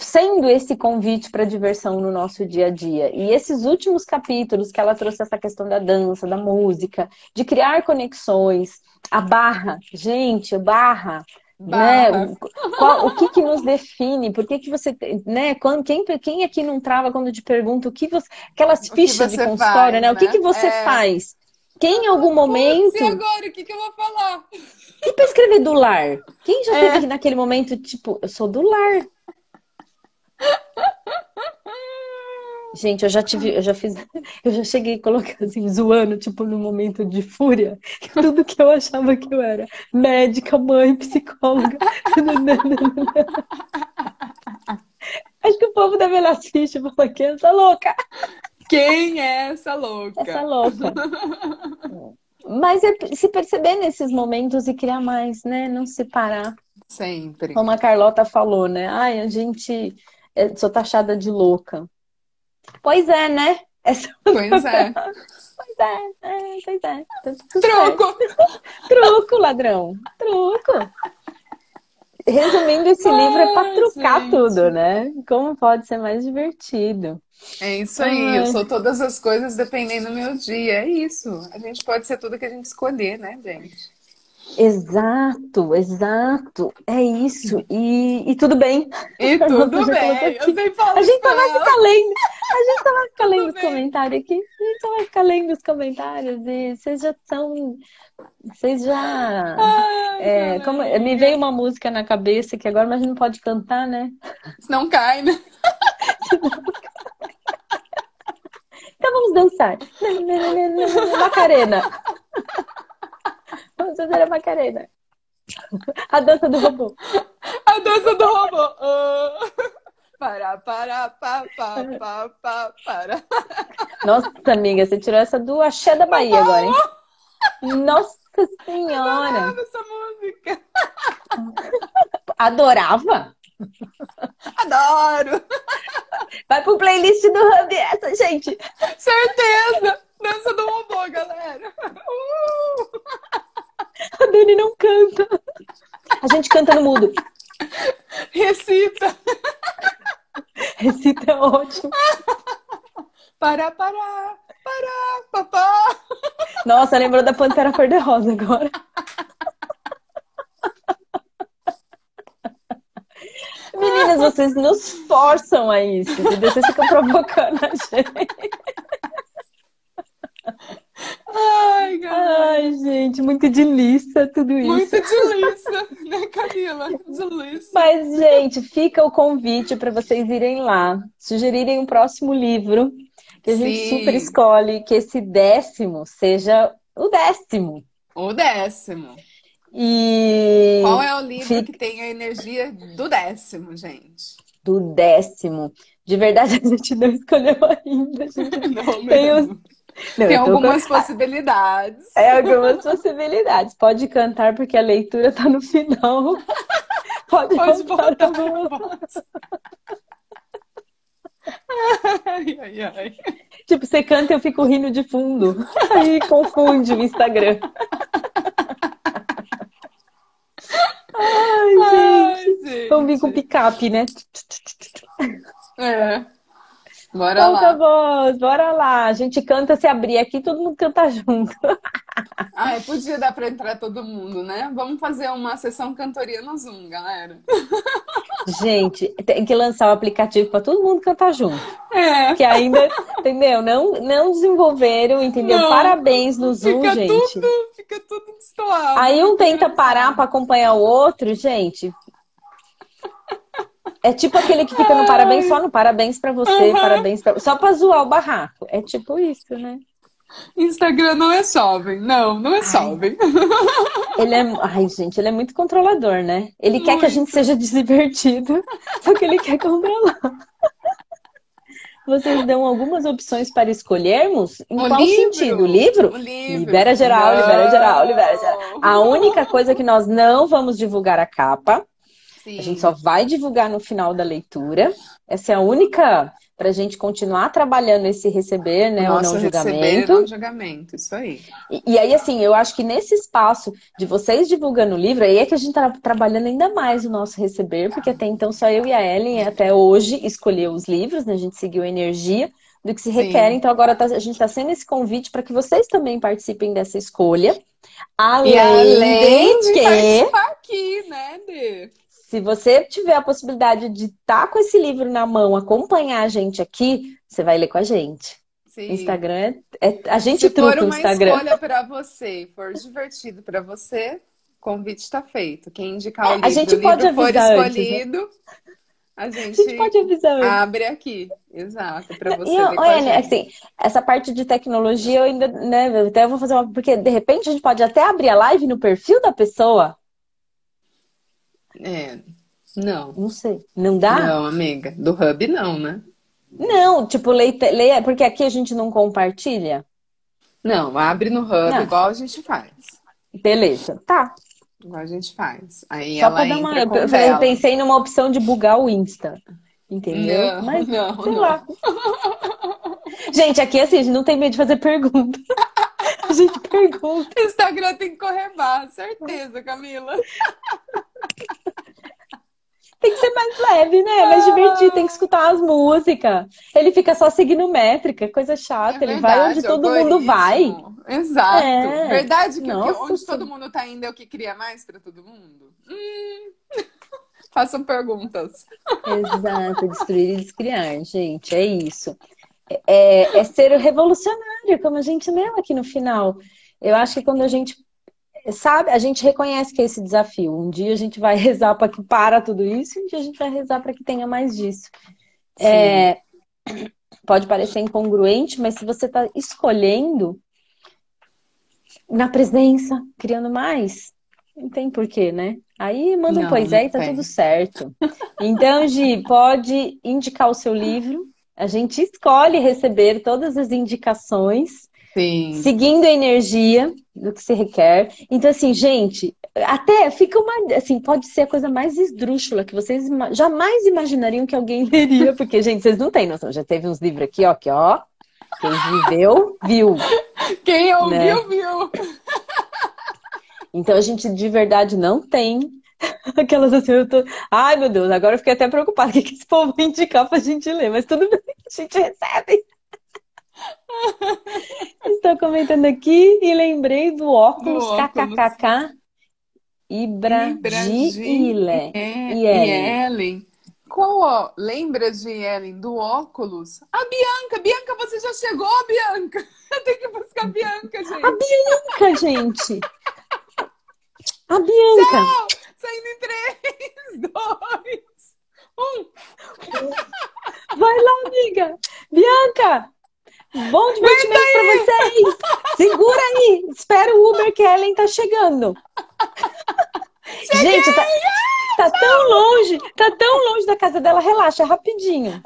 sendo esse convite para diversão no nosso dia a dia. E esses últimos capítulos que ela trouxe essa questão da dança, da música, de criar conexões, a barra, gente, barra né? Qual, o que, que nos define? Por que, que você, né? Quando, quem, quem aqui não trava quando te pergunta o que você. Aquelas fichas de consultório, faz, né? né? O que, que você é... faz? Quem em algum momento. e agora? O que, que eu vou falar? E para escrever do lar? Quem já é. teve naquele momento, tipo, eu sou do lar. Gente, eu já tive, eu já fiz, eu já cheguei a colocar assim, zoando, tipo, no momento de fúria, tudo que eu achava que eu era. Médica, mãe, psicóloga. Acho que o povo da Bela Ficha falou que essa louca. Quem é essa louca? Essa louca. Mas é se perceber nesses momentos e criar mais, né? Não se parar. Sempre. Como a Carlota falou, né? Ai, a gente é, sou taxada de louca. Pois é, né? Essa... Pois é. pois é, é, pois é. Truco! Truco, ladrão. Truco. Resumindo, esse Ai, livro é para trucar gente. tudo, né? Como pode ser mais divertido. É isso aí, Ai. eu sou todas as coisas dependendo do meu dia. É isso. A gente pode ser tudo que a gente escolher, né, gente? Exato, exato. É isso. E, e tudo bem. E tudo bem. Eu sei falar a gente só vai ficar lendo. A gente só vai ficar lendo os comentários aqui. A gente só vai ficar lendo os comentários. E vocês já são. Vocês já. Ai, é, como, me veio uma música na cabeça que agora, mas não pode cantar, né? Não cai, né? Então vamos dançar. Macarena. Fazer a Macarena. A dança do robô. A dança do robô. Uh. Para, para, pa, pa, pa, pa, para. Nossa, amiga, você tirou essa do Axé da Bahia agora, hein? Nossa Senhora! Eu adorava essa música. Adorava? Adoro! Vai pro playlist do Hub essa, gente. Certeza! Dança do robô, galera. Uh! A Dani não canta. A gente canta no mudo. Recita. Recita é ótimo. Para, para, para, papá. Nossa, lembrou da Pantera Cor-de-Rosa agora. Meninas, vocês nos forçam a isso, entendeu? Vocês ficam provocando a gente. Ai, Ai, gente, muito de lista tudo isso. Muito de lista, né, Camila? De lista. Mas, gente, fica o convite para vocês irem lá, sugerirem um próximo livro que a gente Sim. super escolhe, que esse décimo seja o décimo. O décimo. E. Qual é o livro fica... que tem a energia do décimo, gente? Do décimo. De verdade, a gente não escolheu ainda. Gente não, tem os não, Tem algumas possibilidades. É, algumas possibilidades. Pode cantar porque a leitura está no final. Pode, Pode botar a voz. Ai, ai, ai. Tipo, você canta e eu fico rindo de fundo. Aí confunde o Instagram. Ai, gente. Ai, gente. Vamos vir com picape, né? É. Bora então, lá. Tá bom, bora lá. A gente canta se abrir aqui, todo mundo canta junto. Ai, podia dar para entrar todo mundo, né? Vamos fazer uma sessão cantoria no Zoom, galera. Gente, tem que lançar o aplicativo para todo mundo cantar junto. É. Que ainda, entendeu? Não, não desenvolveram, entendeu? Não. Parabéns no Zoom, fica gente. Tudo, fica tudo destoado. Aí um tenta parar para acompanhar o outro, gente. É tipo aquele que fica no parabéns só no parabéns para você, uhum. parabéns pra... só para zoar o barraco. É tipo isso, né? Instagram não é jovem, não, não é jovem. Ele é, ai gente, ele é muito controlador, né? Ele muito. quer que a gente seja divertido, só que ele quer controlar. Vocês dão algumas opções para escolhermos? Em o qual livro. sentido? O livro? O livro. Libera geral, não. libera geral, libera geral. A única coisa que nós não vamos divulgar a capa. Sim. A gente só vai divulgar no final da leitura. Essa é a única para a gente continuar trabalhando esse receber, né, o, o não julgamento. Receber, não julgamento, isso aí. E, e, aí, assim, eu acho que nesse espaço de vocês divulgando o livro, aí é que a gente está trabalhando ainda mais o nosso receber, porque até então só eu e a Ellen, até hoje, escolheu os livros, né, a gente seguiu a energia do que se requer. Sim. Então agora tá, a gente está sendo esse convite para que vocês também participem dessa escolha Além, e além de, que... participar aqui, né, Dê? Se você tiver a possibilidade de estar tá com esse livro na mão, acompanhar a gente aqui, você vai ler com a gente. Sim. Instagram é, é a gente Se for uma Instagram. escolha para você, for divertido para você, o convite está feito. Quem indicar o é, livro, a gente o pode livro for escolhido, antes, né? a, gente a gente pode avisar antes. abre aqui. Exato, para você e, ler olha, assim, essa parte de tecnologia eu ainda, né, até vou fazer uma, porque de repente a gente pode até abrir a live no perfil da pessoa. É. Não. Não sei. Não dá? Não, amiga. Do Hub não, né? Não, tipo, leia, leia, porque aqui a gente não compartilha. Não, abre no Hub não. igual a gente faz. Beleza, tá. Igual a gente faz. Aí Só ela pra dar uma... Eu, eu pensei numa opção de bugar o Insta. Entendeu? Não, Mas, não, sei não. lá. Gente, aqui assim, a gente não tem medo de fazer pergunta. A gente pergunta. Instagram tem que correr barra, certeza, Camila. Tem que ser mais leve, né? Mais divertido, tem que escutar as músicas. Ele fica só seguindo métrica, coisa chata. É ele vai onde todo mundo vai. Exato. É. Verdade que Nossa, onde sim. todo mundo tá indo é o que cria mais pra todo mundo? Hum. Façam perguntas. Exato, destruir e descriar, gente, é isso. É, é ser revolucionário, como a gente leu aqui no final. Eu acho que quando a gente sabe, a gente reconhece que é esse desafio. Um dia a gente vai rezar para que para tudo isso, e um dia a gente vai rezar para que tenha mais disso. É, pode parecer incongruente, mas se você está escolhendo na presença, criando mais, não tem porquê, né? Aí manda um Não, pois é e tá tem. tudo certo. Então, Gi, pode indicar o seu livro. A gente escolhe receber todas as indicações, Sim. seguindo a energia do que se requer. Então, assim, gente, até fica uma. Assim, pode ser a coisa mais esdrúxula que vocês jamais imaginariam que alguém leria, porque, gente, vocês não têm noção. Já teve uns livros aqui, ó, que, ó. Quem viveu, viu. Quem ouviu, Né? viu. Então a gente de verdade não tem aquelas assim, eu tô. Ai, meu Deus, agora eu fiquei até preocupada. O que, que esse povo vai indicar pra gente ler? Mas tudo bem, a gente recebe. Estou comentando aqui e lembrei do óculos, Do óculos. kkkk Ibragile. É, E Ellen? Qual, ó, lembra de Ellen do óculos? A Bianca, Bianca, você já chegou, Bianca? Eu tenho que buscar a Bianca, gente. A Bianca, gente! A Bianca! Tchau! Saindo em 3, 2, 1. Vai lá, amiga! Bianca! Bom divertimento pra vocês! Segura aí! Espera o Uber que a Ellen tá chegando. Gente, tá, tá tão longe, tá tão longe da casa dela. Relaxa, rapidinho.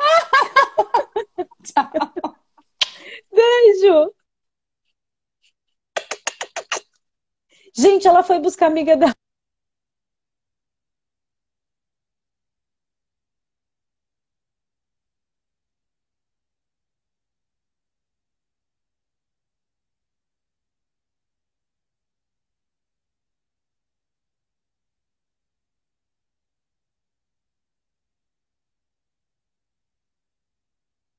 Beijo! Gente, ela foi buscar a amiga dela.